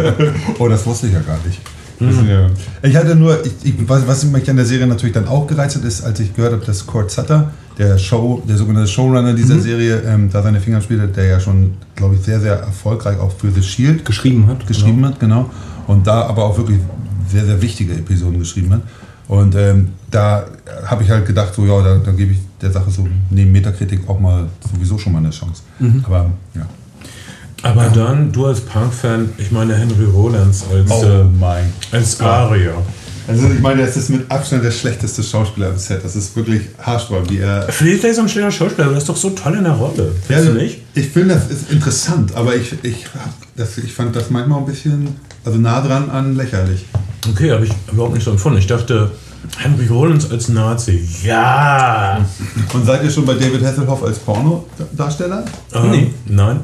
(laughs) oh, das wusste ich ja gar nicht. Mhm. Ja. Ich hatte nur, ich, ich, was, was mich an der Serie natürlich dann auch gereizt hat, ist, als ich gehört habe, dass Kurt Sutter, der Show, der sogenannte Showrunner dieser mhm. Serie, ähm, da seine Finger spielte, der ja schon, glaube ich, sehr, sehr erfolgreich auch für The Shield geschrieben hat. Geschrieben genau. hat, genau. Und da aber auch wirklich sehr, sehr wichtige Episoden geschrieben hat. Und ähm, da habe ich halt gedacht, so ja, da, da gebe ich der Sache so neben Metakritik auch mal sowieso schon mal eine Chance. Mhm. Aber ja. Aber ja. dann, du als Punk-Fan, ich meine Henry Rollins als, oh äh, als Aria. Also ich meine, das ist mit Abstand der schlechteste Schauspieler im Set. Das ist wirklich haarsträubend, wie er... Vielleicht so ein schlechter Schauspieler, aber das ist doch so toll in der Rolle. Ja, du nicht? Ich finde, das ist interessant, aber ich, ich, das, ich fand das manchmal ein bisschen, also nah dran an lächerlich. Okay, habe ich überhaupt nicht so empfunden. Ich dachte, Henry Rollins als Nazi. Ja! (laughs) Und seid ihr schon bei David Hasselhoff als Pornodarsteller? Ähm, nee. Nein.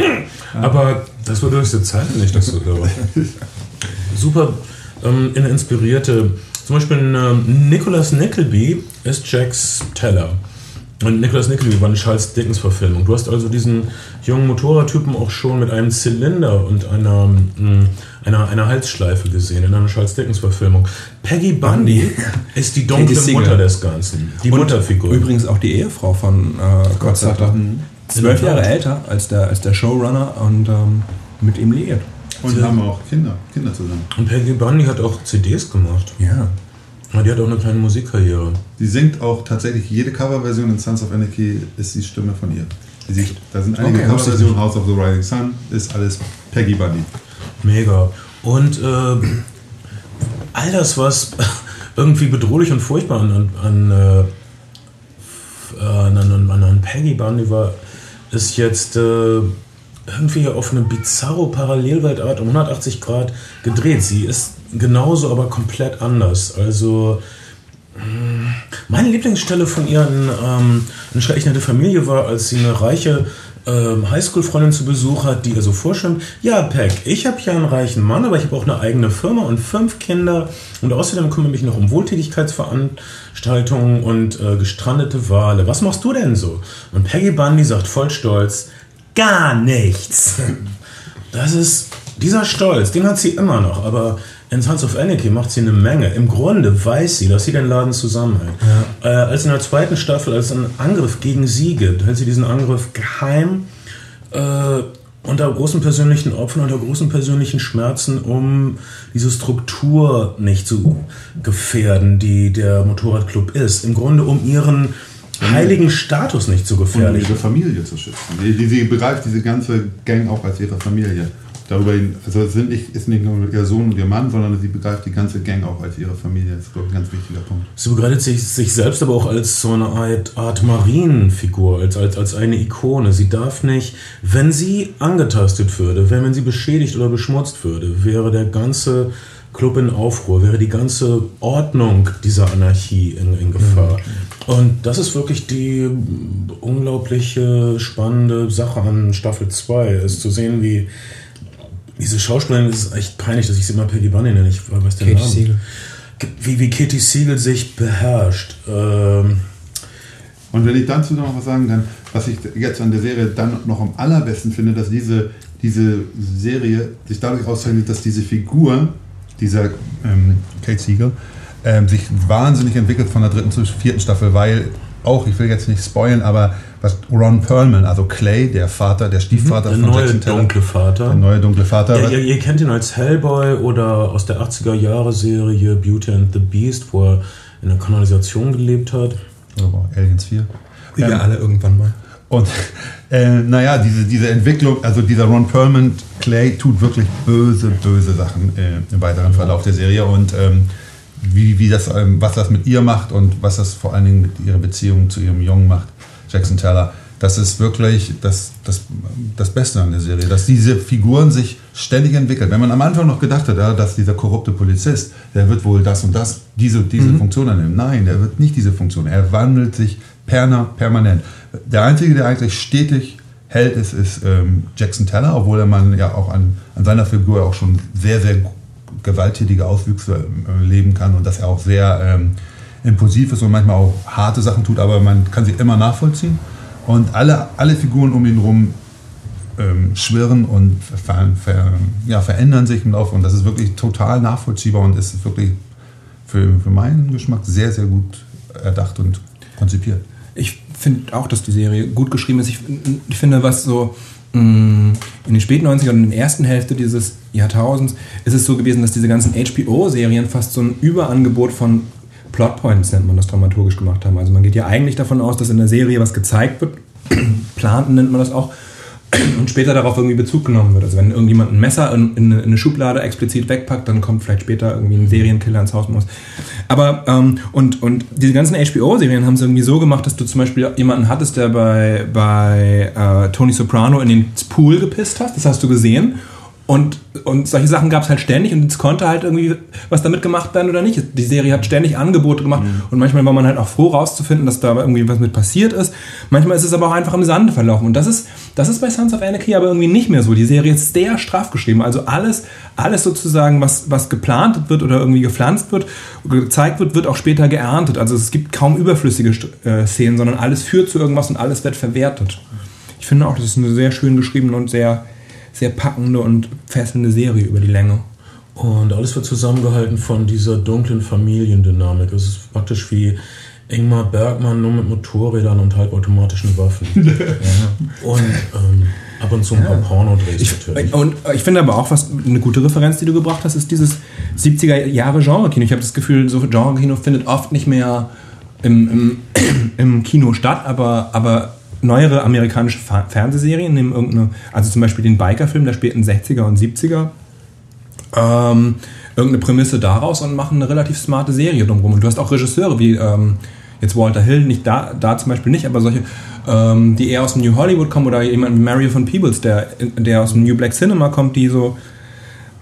(laughs) Aber das war durch die Zeit nicht, dass du da (laughs) Super ähm, inspirierte. Zum Beispiel ähm, Nicholas Nickleby ist Jacks Teller. Und Nicholas Nickleby war eine Charles Dickens-Verfilmung. Du hast also diesen jungen Motorradtypen auch schon mit einem Zylinder und einer, mm, einer, einer Halsschleife gesehen in einer Charles Dickens-Verfilmung. Peggy Bundy ist die dunkle Mutter des Ganzen. Die und Mutterfigur. Übrigens auch die Ehefrau von äh, Gott Sutter. Zwölf Jahre älter als der, als der Showrunner und ähm, mit ihm liiert. Und haben auch Kinder, Kinder zusammen. Und Peggy Bundy hat auch CDs gemacht. Ja. Die hat auch eine kleine Musikkarriere. Sie singt auch tatsächlich jede Coverversion in Sons of Anarchy ist die Stimme von ihr. Sie, da sind einige okay, Coverversionen, House of the Rising Sun, ist alles Peggy Bunny. Mega. Und äh, all das, was (laughs) irgendwie bedrohlich und furchtbar an, äh, an, an, an, an Peggy Bundy war, ist jetzt äh, irgendwie auf eine bizarro Parallelweltart um 180 Grad gedreht. Sie ist genauso, aber komplett anders. Also mm, meine Lieblingsstelle von ihr in ähm, eine schrecklich nette Familie war, als sie eine reiche ähm, Highschool-Freundin zu Besuch hat, die ihr so vorschwimmt, ja, Peck, ich habe ja einen reichen Mann, aber ich habe auch eine eigene Firma und fünf Kinder und außerdem kümmere ich mich noch um Wohltätigkeitsveranstaltungen und äh, gestrandete Wale. Was machst du denn so? Und Peggy Bundy sagt voll stolz, gar nichts. (laughs) Das ist dieser Stolz, den hat sie immer noch, aber in Sons of Anarchy macht sie eine Menge. Im Grunde weiß sie, dass sie den Laden zusammenhält. Ja. Äh, als in der zweiten Staffel, als es einen Angriff gegen sie gibt, hält sie diesen Angriff geheim äh, unter großen persönlichen Opfern, unter großen persönlichen Schmerzen, um diese Struktur nicht zu gefährden, die der Motorradclub ist. Im Grunde um ihren heiligen Status nicht zu gefährden. Um ihre Familie zu schützen. sie begreift diese ganze Gang auch als ihre Familie darüber also sind nicht, ist nicht nur ihr Sohn und ihr Mann, sondern sie begreift die ganze Gang auch als ihre Familie. Das ist, glaube ich, ein ganz wichtiger Punkt. Sie begreift sich, sich selbst aber auch als so eine Art, Art Marienfigur, als, als, als eine Ikone. Sie darf nicht, wenn sie angetastet würde, wenn, wenn sie beschädigt oder beschmutzt würde, wäre der ganze Club in Aufruhr, wäre die ganze Ordnung dieser Anarchie in, in Gefahr. Mhm. Und das ist wirklich die unglaubliche spannende Sache an Staffel 2, ist zu sehen, wie diese Schauspielerin ist echt peinlich, dass ich sie immer Peggy Bunny nenne. Ich weiß den Katie Namen. Siegel. Wie, wie Katie Siegel sich beherrscht. Ähm und wenn ich dazu noch was sagen kann, was ich jetzt an der Serie dann noch am allerbesten finde, dass diese, diese Serie sich dadurch auszeichnet, dass diese Figur, dieser ähm, Kate Siegel, ähm, sich wahnsinnig entwickelt von der dritten zur vierten Staffel, weil auch, ich will jetzt nicht spoilen, aber was Ron Perlman, also Clay, der Vater, der Stiefvater der von neue Jackson Taylor, dunkle Vater. Der neue dunkle Vater. Ja, ihr, ihr, kennt ihn als Hellboy oder aus der 80er Jahre Serie Beauty and the Beast, wo er in der Kanalisation gelebt hat. Oh, Aliens 4. Wie ähm, wir alle irgendwann mal. Und (laughs) äh, naja, diese, diese Entwicklung, also dieser Ron Perlman, Clay tut wirklich böse, böse Sachen äh, im weiteren Verlauf der Serie und ähm, wie, wie das, ähm, was das mit ihr macht und was das vor allen Dingen mit ihrer Beziehung zu ihrem Jungen macht, Jackson Teller. Das ist wirklich das, das, das Beste an der Serie, dass diese Figuren sich ständig entwickeln. Wenn man am Anfang noch gedacht hat, ja, dass dieser korrupte Polizist, der wird wohl das und das, diese, diese mhm. Funktion annehmen. Nein, der wird nicht diese Funktion. Er wandelt sich perna, permanent. Der Einzige, der eigentlich stetig hält, ist, ist ähm, Jackson Teller, obwohl er man ja auch an, an seiner Figur auch schon sehr, sehr gewalttätige Auswüchse äh, leben kann und dass er auch sehr ähm, impulsiv ist und manchmal auch harte Sachen tut, aber man kann sie immer nachvollziehen. Und alle, alle Figuren um ihn herum ähm, schwirren und ver, ver, ja, verändern sich im Laufe. Und das ist wirklich total nachvollziehbar und ist wirklich für, für meinen Geschmack sehr, sehr gut erdacht und konzipiert. Ich finde auch, dass die Serie gut geschrieben ist. Ich, ich finde, was so in den späten 90ern und in der ersten Hälfte dieses Jahrtausends ist es so gewesen, dass diese ganzen HBO-Serien fast so ein Überangebot von Plotpoints, nennt man das dramaturgisch gemacht haben. Also man geht ja eigentlich davon aus, dass in der Serie was gezeigt wird. (clears throat) Planten nennt man das auch und später darauf irgendwie Bezug genommen wird. Also wenn irgendjemand ein Messer in, in, eine Schublade explizit wegpackt, dann kommt vielleicht später irgendwie ein Serienkiller ins Haus muss. Aber ähm, und, und diese ganzen HBO-Serien haben es irgendwie so gemacht, dass du zum Beispiel jemanden hattest, der bei, bei äh, Tony Soprano in den Pool gepisst hat. Das hast du gesehen. Und, und solche Sachen gab es halt ständig und es konnte halt irgendwie was damit gemacht werden oder nicht. Die Serie hat ständig Angebote gemacht mhm. und manchmal war man halt auch froh rauszufinden, dass da irgendwie was mit passiert ist. Manchmal ist es aber auch einfach im Sande verlaufen und das ist, das ist bei Sons of Anarchy aber irgendwie nicht mehr so. Die Serie ist sehr strafgeschrieben. Also alles, alles sozusagen, was, was geplant wird oder irgendwie gepflanzt wird, gezeigt wird, wird auch später geerntet. Also es gibt kaum überflüssige äh, Szenen, sondern alles führt zu irgendwas und alles wird verwertet. Ich finde auch, das ist eine sehr schön geschriebene und sehr sehr packende und fesselnde Serie über die Länge. Und alles wird zusammengehalten von dieser dunklen Familiendynamik. Es ist praktisch wie Ingmar Bergmann nur mit Motorrädern und halbautomatischen Waffen. (laughs) ja. Und ähm, ab und zu ein paar ja. Pornodrehs natürlich. Und ich finde aber auch, was eine gute Referenz, die du gebracht hast, ist dieses 70er Jahre Genre-Kino. Ich habe das Gefühl, so Genre-Kino findet oft nicht mehr im, im, (clears throat) im Kino statt, aber, aber neuere amerikanische Fernsehserien nehmen irgendeine, also zum Beispiel den Biker-Film der späten 60er und 70er, ähm, irgendeine Prämisse daraus und machen eine relativ smarte Serie drumherum. Und du hast auch Regisseure wie ähm, jetzt Walter Hill, nicht da, da zum Beispiel nicht, aber solche, ähm, die eher aus dem New Hollywood kommen oder jemand wie Mario von Peebles, der, der aus dem New Black Cinema kommt, die so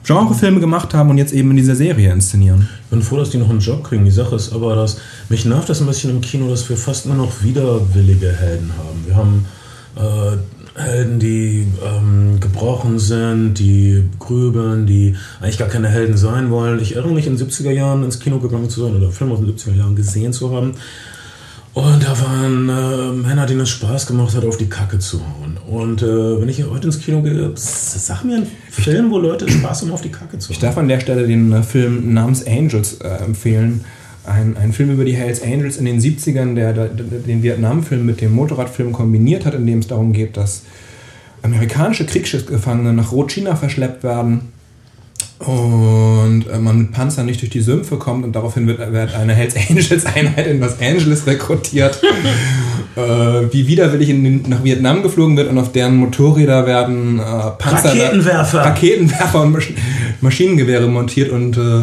Genrefilme gemacht haben und jetzt eben in dieser Serie inszenieren. Ich bin froh, dass die noch einen Job kriegen. Die Sache ist aber, dass mich nervt das ein bisschen im Kino, dass wir fast nur noch widerwillige Helden haben. Wir haben äh, Helden, die ähm, gebrochen sind, die grübeln, die eigentlich gar keine Helden sein wollen. Ich erinnere mich in den 70er Jahren ins Kino gegangen zu sein oder Filme aus den 70er Jahren gesehen zu haben und da waren äh, Männer, denen es Spaß gemacht hat, auf die Kacke zu hauen. Und äh, wenn ich heute ins Kino gehe, sag mir einen Film, wo Leute Spaß haben, auf die Kacke zu hauen. Ich darf an der Stelle den äh, Film namens Angels äh, empfehlen. Ein, ein Film über die Hells Angels in den 70ern, der, der den Vietnamfilm mit dem Motorradfilm kombiniert hat, in dem es darum geht, dass amerikanische Kriegsschiffgefangene nach Rotchina verschleppt werden und äh, man mit Panzern nicht durch die Sümpfe kommt und daraufhin wird, wird eine Hells Angels Einheit in Los Angeles rekrutiert, (laughs) äh, wie widerwillig in den, nach Vietnam geflogen wird und auf deren Motorräder werden äh, Panzer, Raketenwerfer, Raketenwerfer und Masch Maschinengewehre montiert und äh,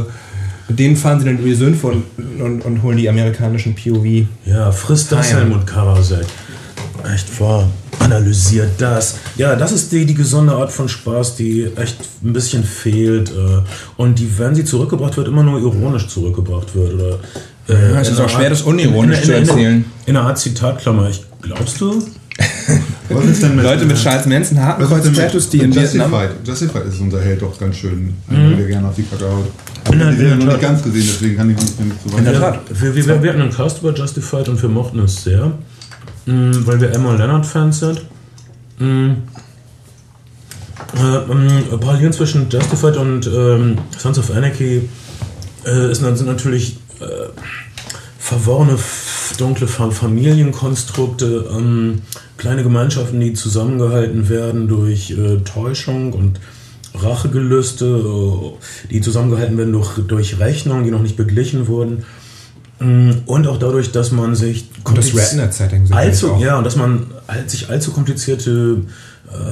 mit denen fahren sie dann über die Sümpfe und, und, und holen die amerikanischen POV. Ja, frisst das Helmut Karasek. Echt wahr analysiert das. Ja, das ist die, die gesunde Art von Spaß, die echt ein bisschen fehlt. Äh, und die, wenn sie zurückgebracht wird, immer nur ironisch zurückgebracht wird. Oder, äh, ja, es ist auch schwer, Art, das unironisch in, in, in, zu erzählen. In, einer Art Zitatklammer. Ich, glaubst du? (laughs) Was ist denn mit, Leute mit Charles Manson Hakenkreuz-Tattoos, die in Justified. Vietnam... Justified ist unser Held doch ganz schön, mhm. der gerne auf die Kacke haut. Ich habe die noch nicht ganz gesehen, deswegen kann ich nicht, so weit... In der Tat. Wir, wir, wir hatten einen Cast über Justified und wir mochten es sehr, mm, weil wir Emma Leonard-Fans sind. Mm. Äh, Parallelen zwischen Justified und ähm, Sons of Anarchy äh, sind natürlich äh, verworrene, dunkle Familienkonstrukte, ähm, kleine Gemeinschaften, die zusammengehalten werden durch äh, Täuschung und Rachegelüste, die zusammengehalten werden durch, durch Rechnungen, die noch nicht beglichen wurden. Mm, und auch dadurch, dass man sich und das allzu, ja, und dass man sich allzu komplizierte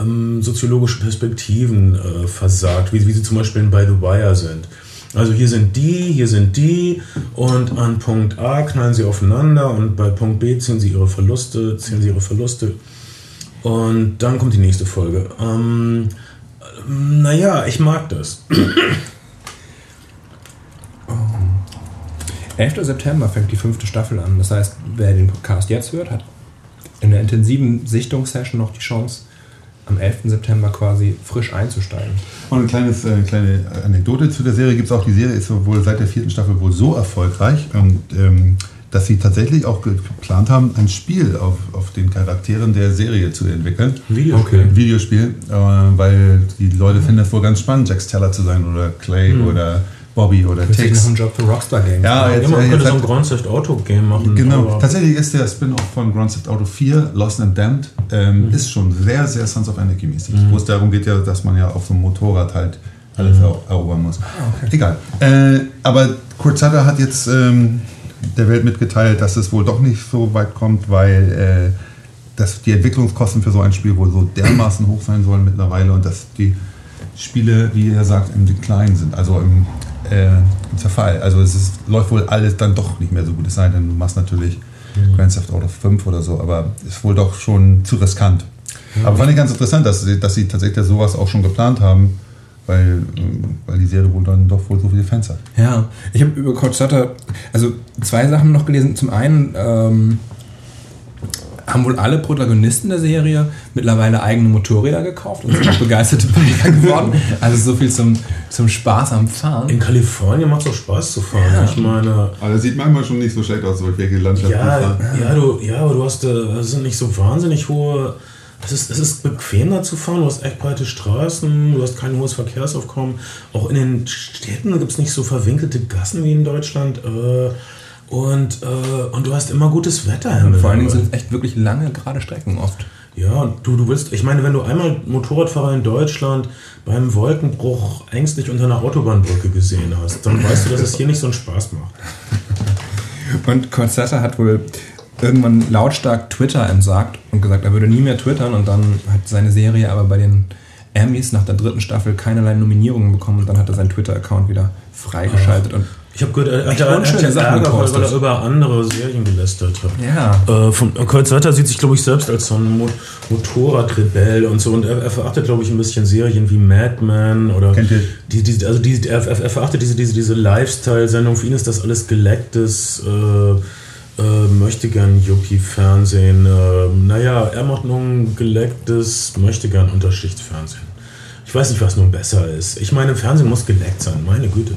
ähm, soziologische Perspektiven äh, versagt, wie, wie sie zum Beispiel bei The Wire sind. Also hier sind die, hier sind die und an Punkt A knallen sie aufeinander und bei Punkt B ziehen sie ihre Verluste, ziehen sie ihre Verluste. Und dann kommt die nächste Folge. Ähm, naja, ich mag das. (clears throat) 11. September fängt die fünfte Staffel an. Das heißt, wer den Podcast jetzt hört, hat in der intensiven Sichtungssession noch die Chance, am 11. September quasi frisch einzusteigen. Und eine kleines, äh, kleine Anekdote zu der Serie gibt es auch. Die Serie ist wohl seit der vierten Staffel wohl so erfolgreich, und, ähm, dass sie tatsächlich auch geplant haben, ein Spiel auf, auf den Charakteren der Serie zu entwickeln. Videospiel. Okay. Videospiel, äh, weil die Leute finden das wohl ganz spannend, Jack Teller zu sein oder Clay mhm. oder Bobby oder Tex. Tex. noch einen Job für Rockstar Games. Ja, jetzt, ja man könnte so ein Grand Theft Auto Game machen. Genau, tatsächlich ist der Spin-off von Grand Theft Auto 4, Lost and Damned, ähm, mhm. ist schon sehr, sehr Sons of Anarchy mäßig. Mhm. Wo es darum geht ja, dass man ja auf so einem Motorrad halt alles mhm. erobern muss. Ah, okay. Egal. Äh, aber Kurt Sutter hat jetzt ähm, der Welt mitgeteilt, dass es wohl doch nicht so weit kommt, weil äh, dass die Entwicklungskosten für so ein Spiel wohl so dermaßen hoch sein sollen mittlerweile und dass die Spiele, wie er sagt, im Decline sind, also im äh, Zerfall. Also es ist, läuft wohl alles dann doch nicht mehr so gut. Es sei denn, du machst natürlich mhm. Grand Theft Auto 5 oder so, aber ist wohl doch schon zu riskant. Mhm. Aber fand ich ganz interessant, dass sie, dass sie tatsächlich sowas auch schon geplant haben, weil, weil die Serie wohl dann doch wohl so viele Fans hat. Ja, ich habe über Coach Sutter also zwei Sachen noch gelesen. Zum einen ähm, haben wohl alle Protagonisten der Serie mittlerweile eigene Motorräder gekauft und sind auch begeisterte Biker geworden. (laughs) Also so viel zum, zum Spaß am Fahren. In Kalifornien macht es auch Spaß zu fahren. Ja. Ich meine. Aber das sieht manchmal schon nicht so schlecht aus, welche Landschaften ja, ja, du, ja, aber du hast, äh, das sind nicht so wahnsinnig hohe. Es ist, es ist bequemer zu fahren, du hast echt breite Straßen, du hast kein hohes Verkehrsaufkommen. Auch in den Städten gibt es nicht so verwinkelte Gassen wie in Deutschland. Äh, und, äh, und du hast immer gutes Wetter. Ja, vor allen Dingen sind es echt wirklich lange gerade Strecken oft. Ja, du, du willst, ich meine, wenn du einmal Motorradfahrer in Deutschland beim Wolkenbruch ängstlich unter einer Autobahnbrücke gesehen hast, dann weißt du, dass es hier nicht so einen Spaß macht. Und Corzetta hat wohl irgendwann lautstark Twitter entsagt und gesagt, er würde nie mehr twittern und dann hat seine Serie aber bei den Emmys nach der dritten Staffel keinerlei Nominierungen bekommen und dann hat er seinen Twitter-Account wieder freigeschaltet. Und ich habe gehört, er hat, ja Ärger, weil, weil er über andere Serien gelästert hat. Ja. Äh, von Kurt Sutter sieht sich, glaube ich, selbst als so ein Mo Motorradrebell und so. Und er, er verachtet, glaube ich, ein bisschen Serien wie Mad Men oder Kennt ihr? Die, die, also die, er, er verachtet diese, diese, diese Lifestyle-Sendung. Für ihn ist das alles gelecktes. Äh, äh, möchte gern Yuppie-Fernsehen. Äh, naja, er macht nun gelecktes, möchte gern Unterschicht-Fernsehen. Ich weiß nicht, was nun besser ist. Ich meine, Fernsehen muss geleckt sein, meine Güte.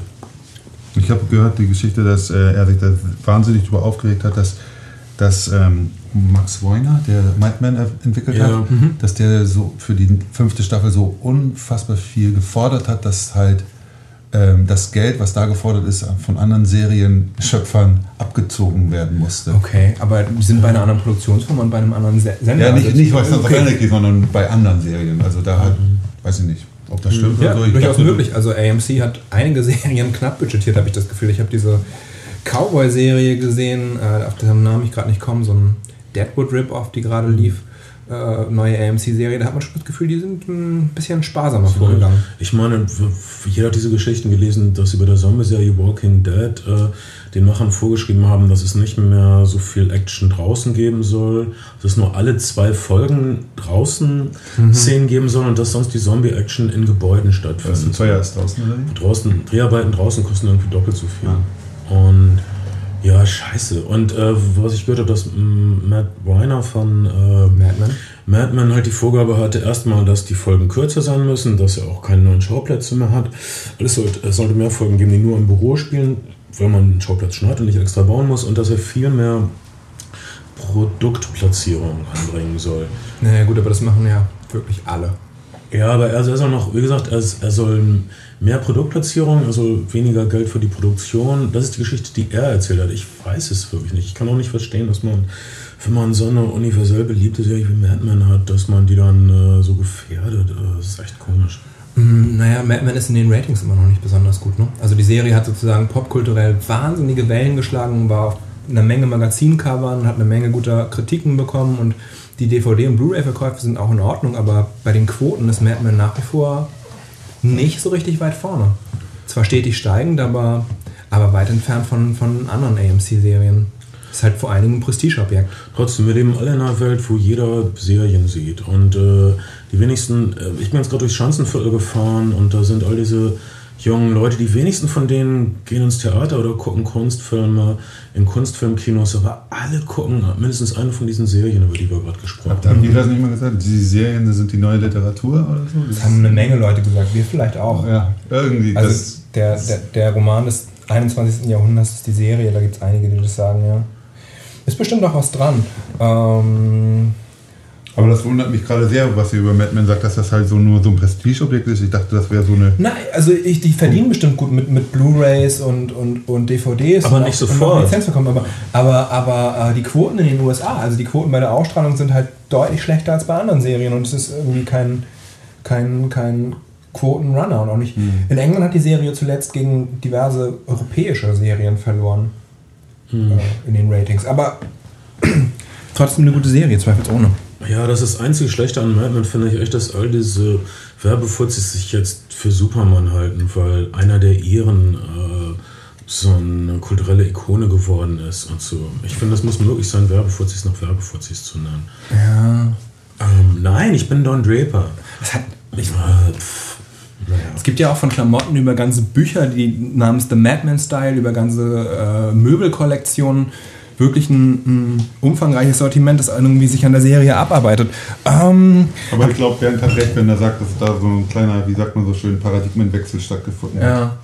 Ich habe gehört die Geschichte, dass äh, er sich da wahnsinnig darüber aufgeregt hat, dass, dass ähm, Max Weiner, der Madman entwickelt ja. hat, mhm. dass der so für die fünfte Staffel so unfassbar viel gefordert hat, dass halt das Geld, was da gefordert ist, von anderen Serienschöpfern abgezogen werden musste. Okay, aber die sind bei einer anderen Produktionsform und bei einem anderen Sender? Ja, nicht, nicht bei okay. sondern bei anderen Serien. Also da halt, weiß ich nicht. Ob das stimmt ja, oder so? durchaus möglich. Also AMC hat einige (laughs) Serien knapp budgetiert, habe ich das Gefühl. Ich habe diese Cowboy-Serie gesehen, äh, auf deren Namen ich gerade nicht komme, so ein Deadwood Rip-Off, die gerade lief. Äh, neue AMC-Serie, da hat man schon das Gefühl, die sind ein bisschen sparsamer vorgegangen. Ich meine, jeder hat diese Geschichten gelesen, dass sie bei der Zombie-Serie Walking Dead äh, den Machern vorgeschrieben haben, dass es nicht mehr so viel Action draußen geben soll, dass es nur alle zwei Folgen draußen mhm. Szenen geben soll und dass sonst die Zombie-Action in Gebäuden stattfindet. Was teuer ist draußen, oder? Draußen, Dreharbeiten draußen kosten irgendwie doppelt so viel. Ja. Und ja, scheiße. Und äh, was ich gehört habe, dass mm, Matt Weiner von äh, Madman Madman halt die Vorgabe hatte, erstmal, dass die Folgen kürzer sein müssen, dass er auch keine neuen Schauplätze mehr hat. Es sollte, es sollte mehr Folgen geben, die nur im Büro spielen, weil man einen Schauplatz schon hat und nicht extra bauen muss und dass er viel mehr Produktplatzierung anbringen soll. Naja gut, aber das machen ja wirklich alle. Ja, aber er, soll noch, wie gesagt, er, er soll mehr Produktplatzierung, also weniger Geld für die Produktion. Das ist die Geschichte, die er erzählt hat. Ich weiß es wirklich nicht. Ich kann auch nicht verstehen, dass man, wenn man so eine universell beliebte Serie wie Mad Men hat, dass man die dann äh, so gefährdet. Äh, das ist echt komisch. Mm, naja, Mad Men ist in den Ratings immer noch nicht besonders gut. Ne? Also die Serie hat sozusagen popkulturell wahnsinnige Wellen geschlagen, war auf einer Menge Magazincovern, hat eine Menge guter Kritiken bekommen und die DVD- und Blu-ray-Verkäufe sind auch in Ordnung, aber bei den Quoten ist Mad Men nach wie vor nicht so richtig weit vorne. Zwar stetig steigend, aber, aber weit entfernt von, von anderen AMC-Serien. Ist halt vor allen Dingen ein Prestigeobjekt. Trotzdem, wir leben alle in einer Welt, wo jeder Serien sieht. Und äh, die wenigsten, äh, ich bin jetzt gerade durchs Schanzenviertel gefahren und da sind all diese jungen Leute, die wenigsten von denen gehen ins Theater oder gucken Kunstfilme in Kunstfilmkinos, aber alle gucken mindestens eine von diesen Serien, über die wir gerade gesprochen haben. Haben die das nicht mal gesagt? Die Serien sind die neue Literatur oder so? Das, das haben eine Menge Leute gesagt, wir vielleicht auch. Ja, irgendwie. Also der, der, der Roman des 21. Jahrhunderts ist die Serie, da gibt es einige, die das sagen, ja. Ist bestimmt auch was dran. Ähm, aber das wundert mich gerade sehr, was ihr über Mad Men sagt, dass das halt so nur so ein Prestigeobjekt ist. Ich dachte, das wäre so eine. Nein, also ich, die verdienen bestimmt gut mit, mit Blu-Rays und, und, und DVDs. Aber nicht sofort. Lizenz bekommen. Aber, aber, aber äh, die Quoten in den USA, also die Quoten bei der Ausstrahlung sind halt deutlich schlechter als bei anderen Serien und es ist irgendwie kein, kein, kein Quotenrunner. Und auch nicht. Hm. In England hat die Serie zuletzt gegen diverse europäische Serien verloren. Hm. Äh, in den Ratings. Aber trotzdem eine gute Serie, zweifelsohne. Ja, das ist das einzige Schlechte an Mad Men, finde ich echt, dass all diese Werbefuzis sich jetzt für Superman halten, weil einer der Ehren äh, so eine kulturelle Ikone geworden ist und so. Ich finde, das muss möglich sein, Werbefuzis noch Werbefuzis zu nennen. Ja. Ähm, nein, ich bin Don Draper. Ich, äh, pff, naja. Es gibt ja auch von Klamotten über ganze Bücher, die namens The Madman Style, über ganze äh, Möbelkollektionen wirklich ein, ein, umfangreiches Sortiment, das irgendwie sich an der Serie abarbeitet. Ähm, Aber ich glaube, Bernd hat recht, wenn er sagt, dass da so ein kleiner, wie sagt man so schön, Paradigmenwechsel stattgefunden ja. hat.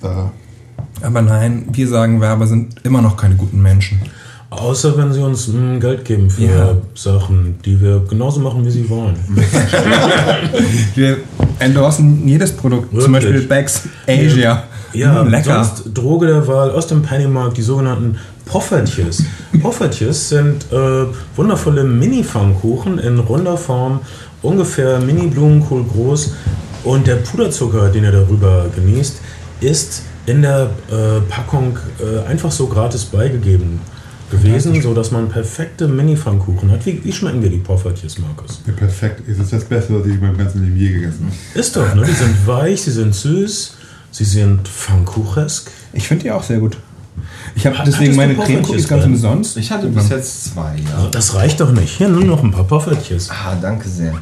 Da. Aber nein, wir sagen, Werber sind immer noch keine guten Menschen. Außer wenn sie uns mh, hm, Geld geben für ja. Sachen, die wir genauso machen, wie sie wollen. (laughs) wir endorsen jedes Produkt, Wirklich? zum Beispiel Bags Asia. Ja, mmh, lecker. Sonst Droge der Wahl aus dem Pennymarkt, die sogenannten Poffertjes. (laughs) Poffertjes sind äh, wundervolle Mini-Pfannkuchen in runder Form, ungefähr Mini-Blumenkohl groß. Und der Puderzucker, den ihr darüber genießt, ist in der äh, Packung äh, einfach so gratis beigegeben gewesen, so dass man perfekte Mini-Pfannkuchen hat. Wie, wie, schmecken dir die Poffertjes, Markus? Ja, perfekt. Es ist das Beste, was ich in meinem ganzen Leben je gegessen habe. Ist doch, ne? Die sind weich, sie sind süß, sie sind pfannkuchesk. Ich finde die auch sehr gut. Ich habe deswegen meine Creme-Cookies ganz umsonst. Ich hatte bis jetzt zwei, ja. Das reicht doch nicht. Hier nur noch ein paar Poffertjes. Ah, danke sehr.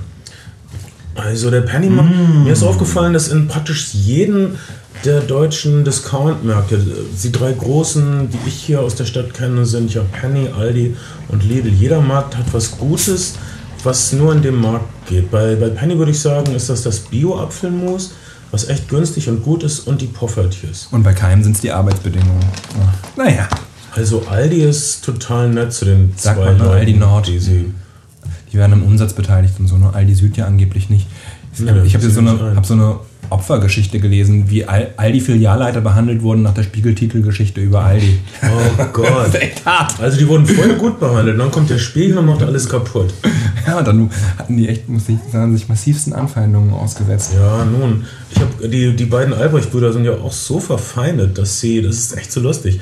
Also der Penny, mm. mir ist aufgefallen, dass in praktisch jedem der deutschen Discount-Märkte, die drei großen, die ich hier aus der Stadt kenne, sind ja Penny, Aldi und Lidl. Jeder Markt hat was Gutes, was nur in dem Markt geht. Bei, bei Penny würde ich sagen, ist das das Bio-Apfelmus was echt günstig und gut ist und die Poffertjes. Und bei keinem sind es die Arbeitsbedingungen. Ja. Naja. Also Aldi ist total nett zu den Sag zwei mal, Leuten, Aldi Nord. Die, sie die werden im Umsatz beteiligt und so, ne? Aldi Süd ja angeblich nicht. Ja, ich habe so, eine, hab so eine Opfergeschichte gelesen, wie all, die Filialleiter behandelt wurden nach der Spiegeltitelgeschichte über Aldi. Oh Gott. (laughs) das ist echt hart. Also die wurden voll gut behandelt. Dann kommt der Spiegel und macht alles kaputt. Ja, und dann hatten die echt, muss ich sagen, sich massivsten Anfeindungen ausgesetzt. Ja, nun. Ich hab, die, die beiden Albrecht-Brüder sind ja auch so verfeindet, dass sie, das ist echt so lustig.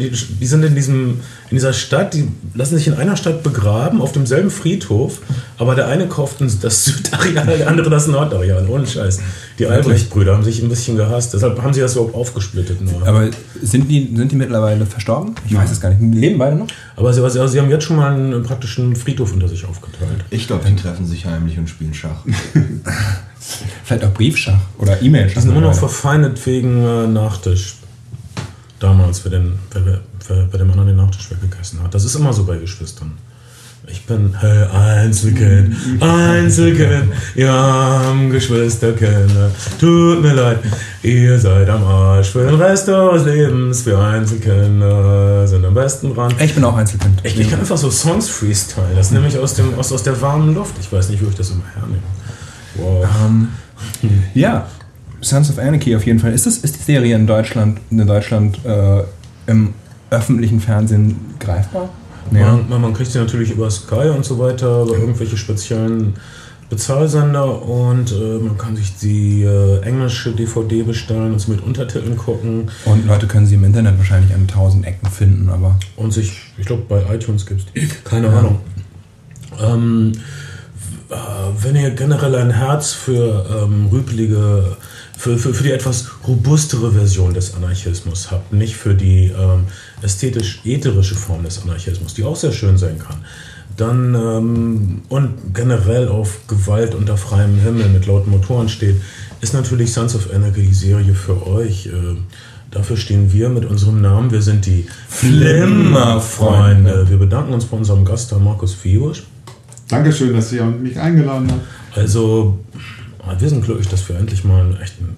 Die, die sind in, diesem, in dieser Stadt, die lassen sich in einer Stadt begraben, auf demselben Friedhof, aber der eine kauft das Südareal, der andere das Nordareal. Ohne Scheiß. Die Albrecht-Brüder haben sich ein bisschen gehasst. Deshalb haben sie das überhaupt aufgesplittet. Nur. Aber sind die, sind die mittlerweile verstorben? Ich ja. weiß es gar nicht. Leben beide noch? Aber sie, also sie haben jetzt schon mal einen praktischen Friedhof unter sich aufgeteilt. Ich glaube, die treffen sich heimlich und spielen Schach. (laughs) Vielleicht auch Briefschach oder E-Mail-Schach. Die sind immer noch verfeindet wegen äh, Nachtisch. Damals, wer, den, wer, wer, wer dem anderen den Nachtisch weggegessen hat. Das ist immer so bei Geschwistern. Ich bin hey, Einzelkind, Einzelkind, ihr haben Geschwisterkinder. Tut mir leid, ihr seid am Arsch für den Rest eures Lebens. Wir Einzelkinder sind am besten dran. Ich bin auch Einzelkind. Ich, ich kann einfach so Songs freestyle. Das nehme ich aus, dem, aus, aus der warmen Luft. Ich weiß nicht, wo ich das immer hernehme. Wow. Um, ähm, ja, Sons of Anarchy auf jeden Fall. Ist, das, ist die Serie in Deutschland, in Deutschland äh, im öffentlichen Fernsehen greifbar? Ja. Man, man, kriegt sie natürlich über Sky und so weiter, über irgendwelche speziellen Bezahlsender und äh, man kann sich die äh, englische DVD bestellen und mit Untertiteln gucken. Und Leute können sie im Internet wahrscheinlich an tausend Ecken finden, aber. Und sich, ich glaube, bei iTunes gibt es keine ja. Ahnung. Ähm, äh, wenn ihr generell ein Herz für ähm, rüpelige für, für, für die etwas robustere Version des Anarchismus habt, nicht für die ähm, ästhetisch-ätherische Form des Anarchismus, die auch sehr schön sein kann, dann ähm, und generell auf Gewalt unter freiem Himmel mit lauten Motoren steht, ist natürlich Sons of Anarchy die Serie für euch. Äh, dafür stehen wir mit unserem Namen. Wir sind die Flimmerfreunde. Wir bedanken uns bei unserem Gast, Markus Fiebusch. Dankeschön, dass ihr mich eingeladen habt. Also wir sind glücklich, dass wir endlich mal einen echten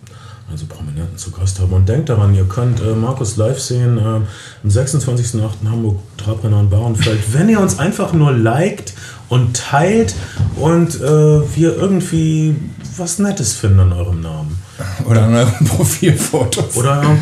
also Prominenten zu Gast haben. Und denkt daran, ihr könnt äh, Markus live sehen äh, am 26.08. Hamburg, Trabrenner und Bauernfeld. (laughs) Wenn ihr uns einfach nur liked und teilt und äh, wir irgendwie was Nettes finden an eurem Namen. Oder an eurem Profilfoto. Oder an eurem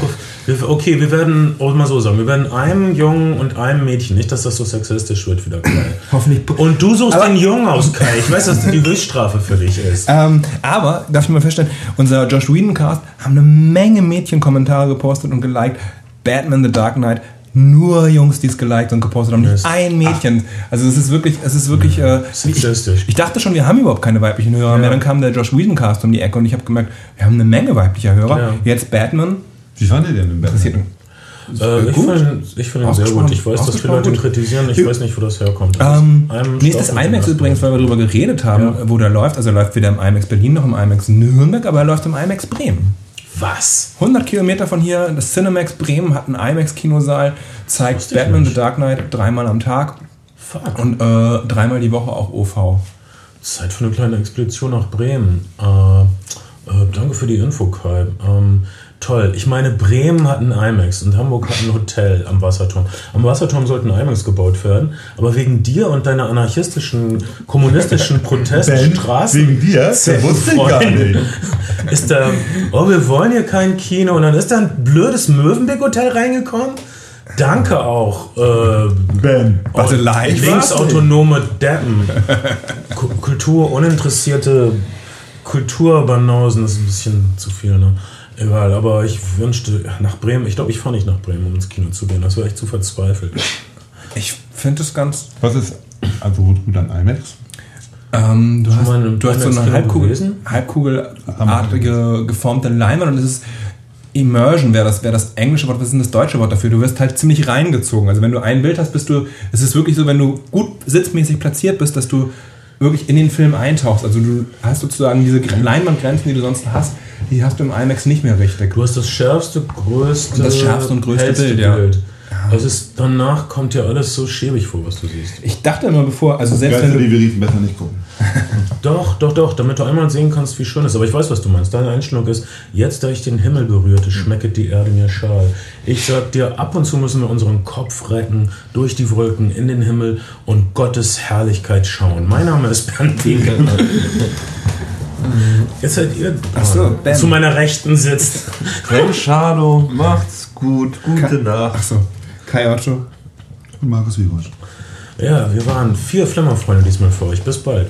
Okay, wir werden, oh, mal so sagen, wir werden einem Jungen und einem Mädchen, nicht, dass das so sexistisch wird wieder Kai. (laughs) Hoffentlich. Und du suchst aber den Jungen aus, Kai. Ich weiß, dass das die Höchststrafe für dich ist. (laughs) Ähm, aber, darf ich mal feststellen, unser Josh Whedon Cast haben eine Menge Mädchenkommentare gepostet und geliked. Batman The Dark Knight nur Jungs, die es geliked und gepostet haben, nicht ein Mädchen. Also es ist wirklich, es ist wirklich. Äh, ich, ich, dachte schon, wir haben überhaupt keine weiblichen Hörer ja. mehr. Dann kam der Josh Whedon Cast um die Ecke und ich habe gemerkt, wir haben eine Menge weiblicher Hörer. Ja. Jetzt Batman. Wie fand ihr denn den Batman? Äh, ich finde ich find ihn sehr gut. Ich weiß, dass viele Leute ihn kritisieren. Ich weiß nicht, wo das herkommt. Ähm, nächstes IMAX übrigens, weil wir darüber geredet haben, ja. wo der läuft. Also er läuft weder im IMAX Berlin noch im IMAX Nürnberg, aber er läuft im IMAX Bremen. Was? 100 Kilometer von hier, das Cinemax Bremen hat einen IMAX-Kinosaal, zeigt Batman The Dark Knight dreimal am Tag. Fuck. Und äh, dreimal die Woche auch OV. Zeit für eine kleine Expedition nach Bremen. Äh, äh, danke für die Info, Kai. Ähm, toll. Ich meine, Bremen hat einen IMAX und Hamburg hat ein Hotel am Wasserturm. Am Wasserturm sollten IMAX gebaut werden, aber wegen dir und deiner anarchistischen, kommunistischen (laughs) Proteststraßen. Wegen dir? (laughs) Das wusste ich gar nicht. Ist da, oh, wir wollen hier kein Kino und dann ist da ein blödes Möwenbeck-Hotel reingekommen. Danke auch. Äh, ben, warte, live. Linksautonome Deppen. Kulturuninteressierte Kulturbanausen, das ist ein bisschen zu viel, ne? Egal, aber ich wünschte nach Bremen, ich glaube, ich fahre nicht nach Bremen, um ins Kino zu gehen. Das wäre echt zu verzweifelt. Ich finde es ganz. Was ist also gut an IMAX? Ähm, du, hast, du hast, so eine Halbkugel, Halbkugelartige geformte Leinwand und es ist Immersion wäre das, wär das englische Wort, was ist denn das deutsche Wort dafür? Du wirst halt ziemlich reingezogen. Also wenn du ein Bild hast, bist du, es ist wirklich so, wenn du gut sitzmäßig platziert bist, dass du wirklich in den Film eintauchst. Also du hast sozusagen diese Leinwandgrenzen, die du sonst hast, die hast du im IMAX nicht mehr richtig. Du hast das schärfste, größte, das schärfste und größte Bild, Bild. Ja. Ja. ist, danach kommt ja alles so schäbig vor, was du siehst. Ich dachte immer bevor, also selbst wenn du... die Veriten besser nicht gucken. (laughs) doch, doch, doch, damit du einmal sehen kannst, wie schön es ist. Aber ich weiß, was du meinst. Deine Einstellung ist, jetzt da ich den Himmel berührte, schmecket die Erde mir schal. Ich sag dir, ab und zu müssen wir unseren Kopf recken, durch die Wolken, in den Himmel und Gottes Herrlichkeit schauen. Mein Name ist Bernd (laughs) Winkel. (laughs) Jetzt seid ihr so, zu meiner Rechten sitzt. Ben Schado, macht's gut, gute Nacht. Achso. Kai Otto und Markus Wiebusch. Ja, wir waren vier Flimmerfreunde diesmal für euch. Bis bald.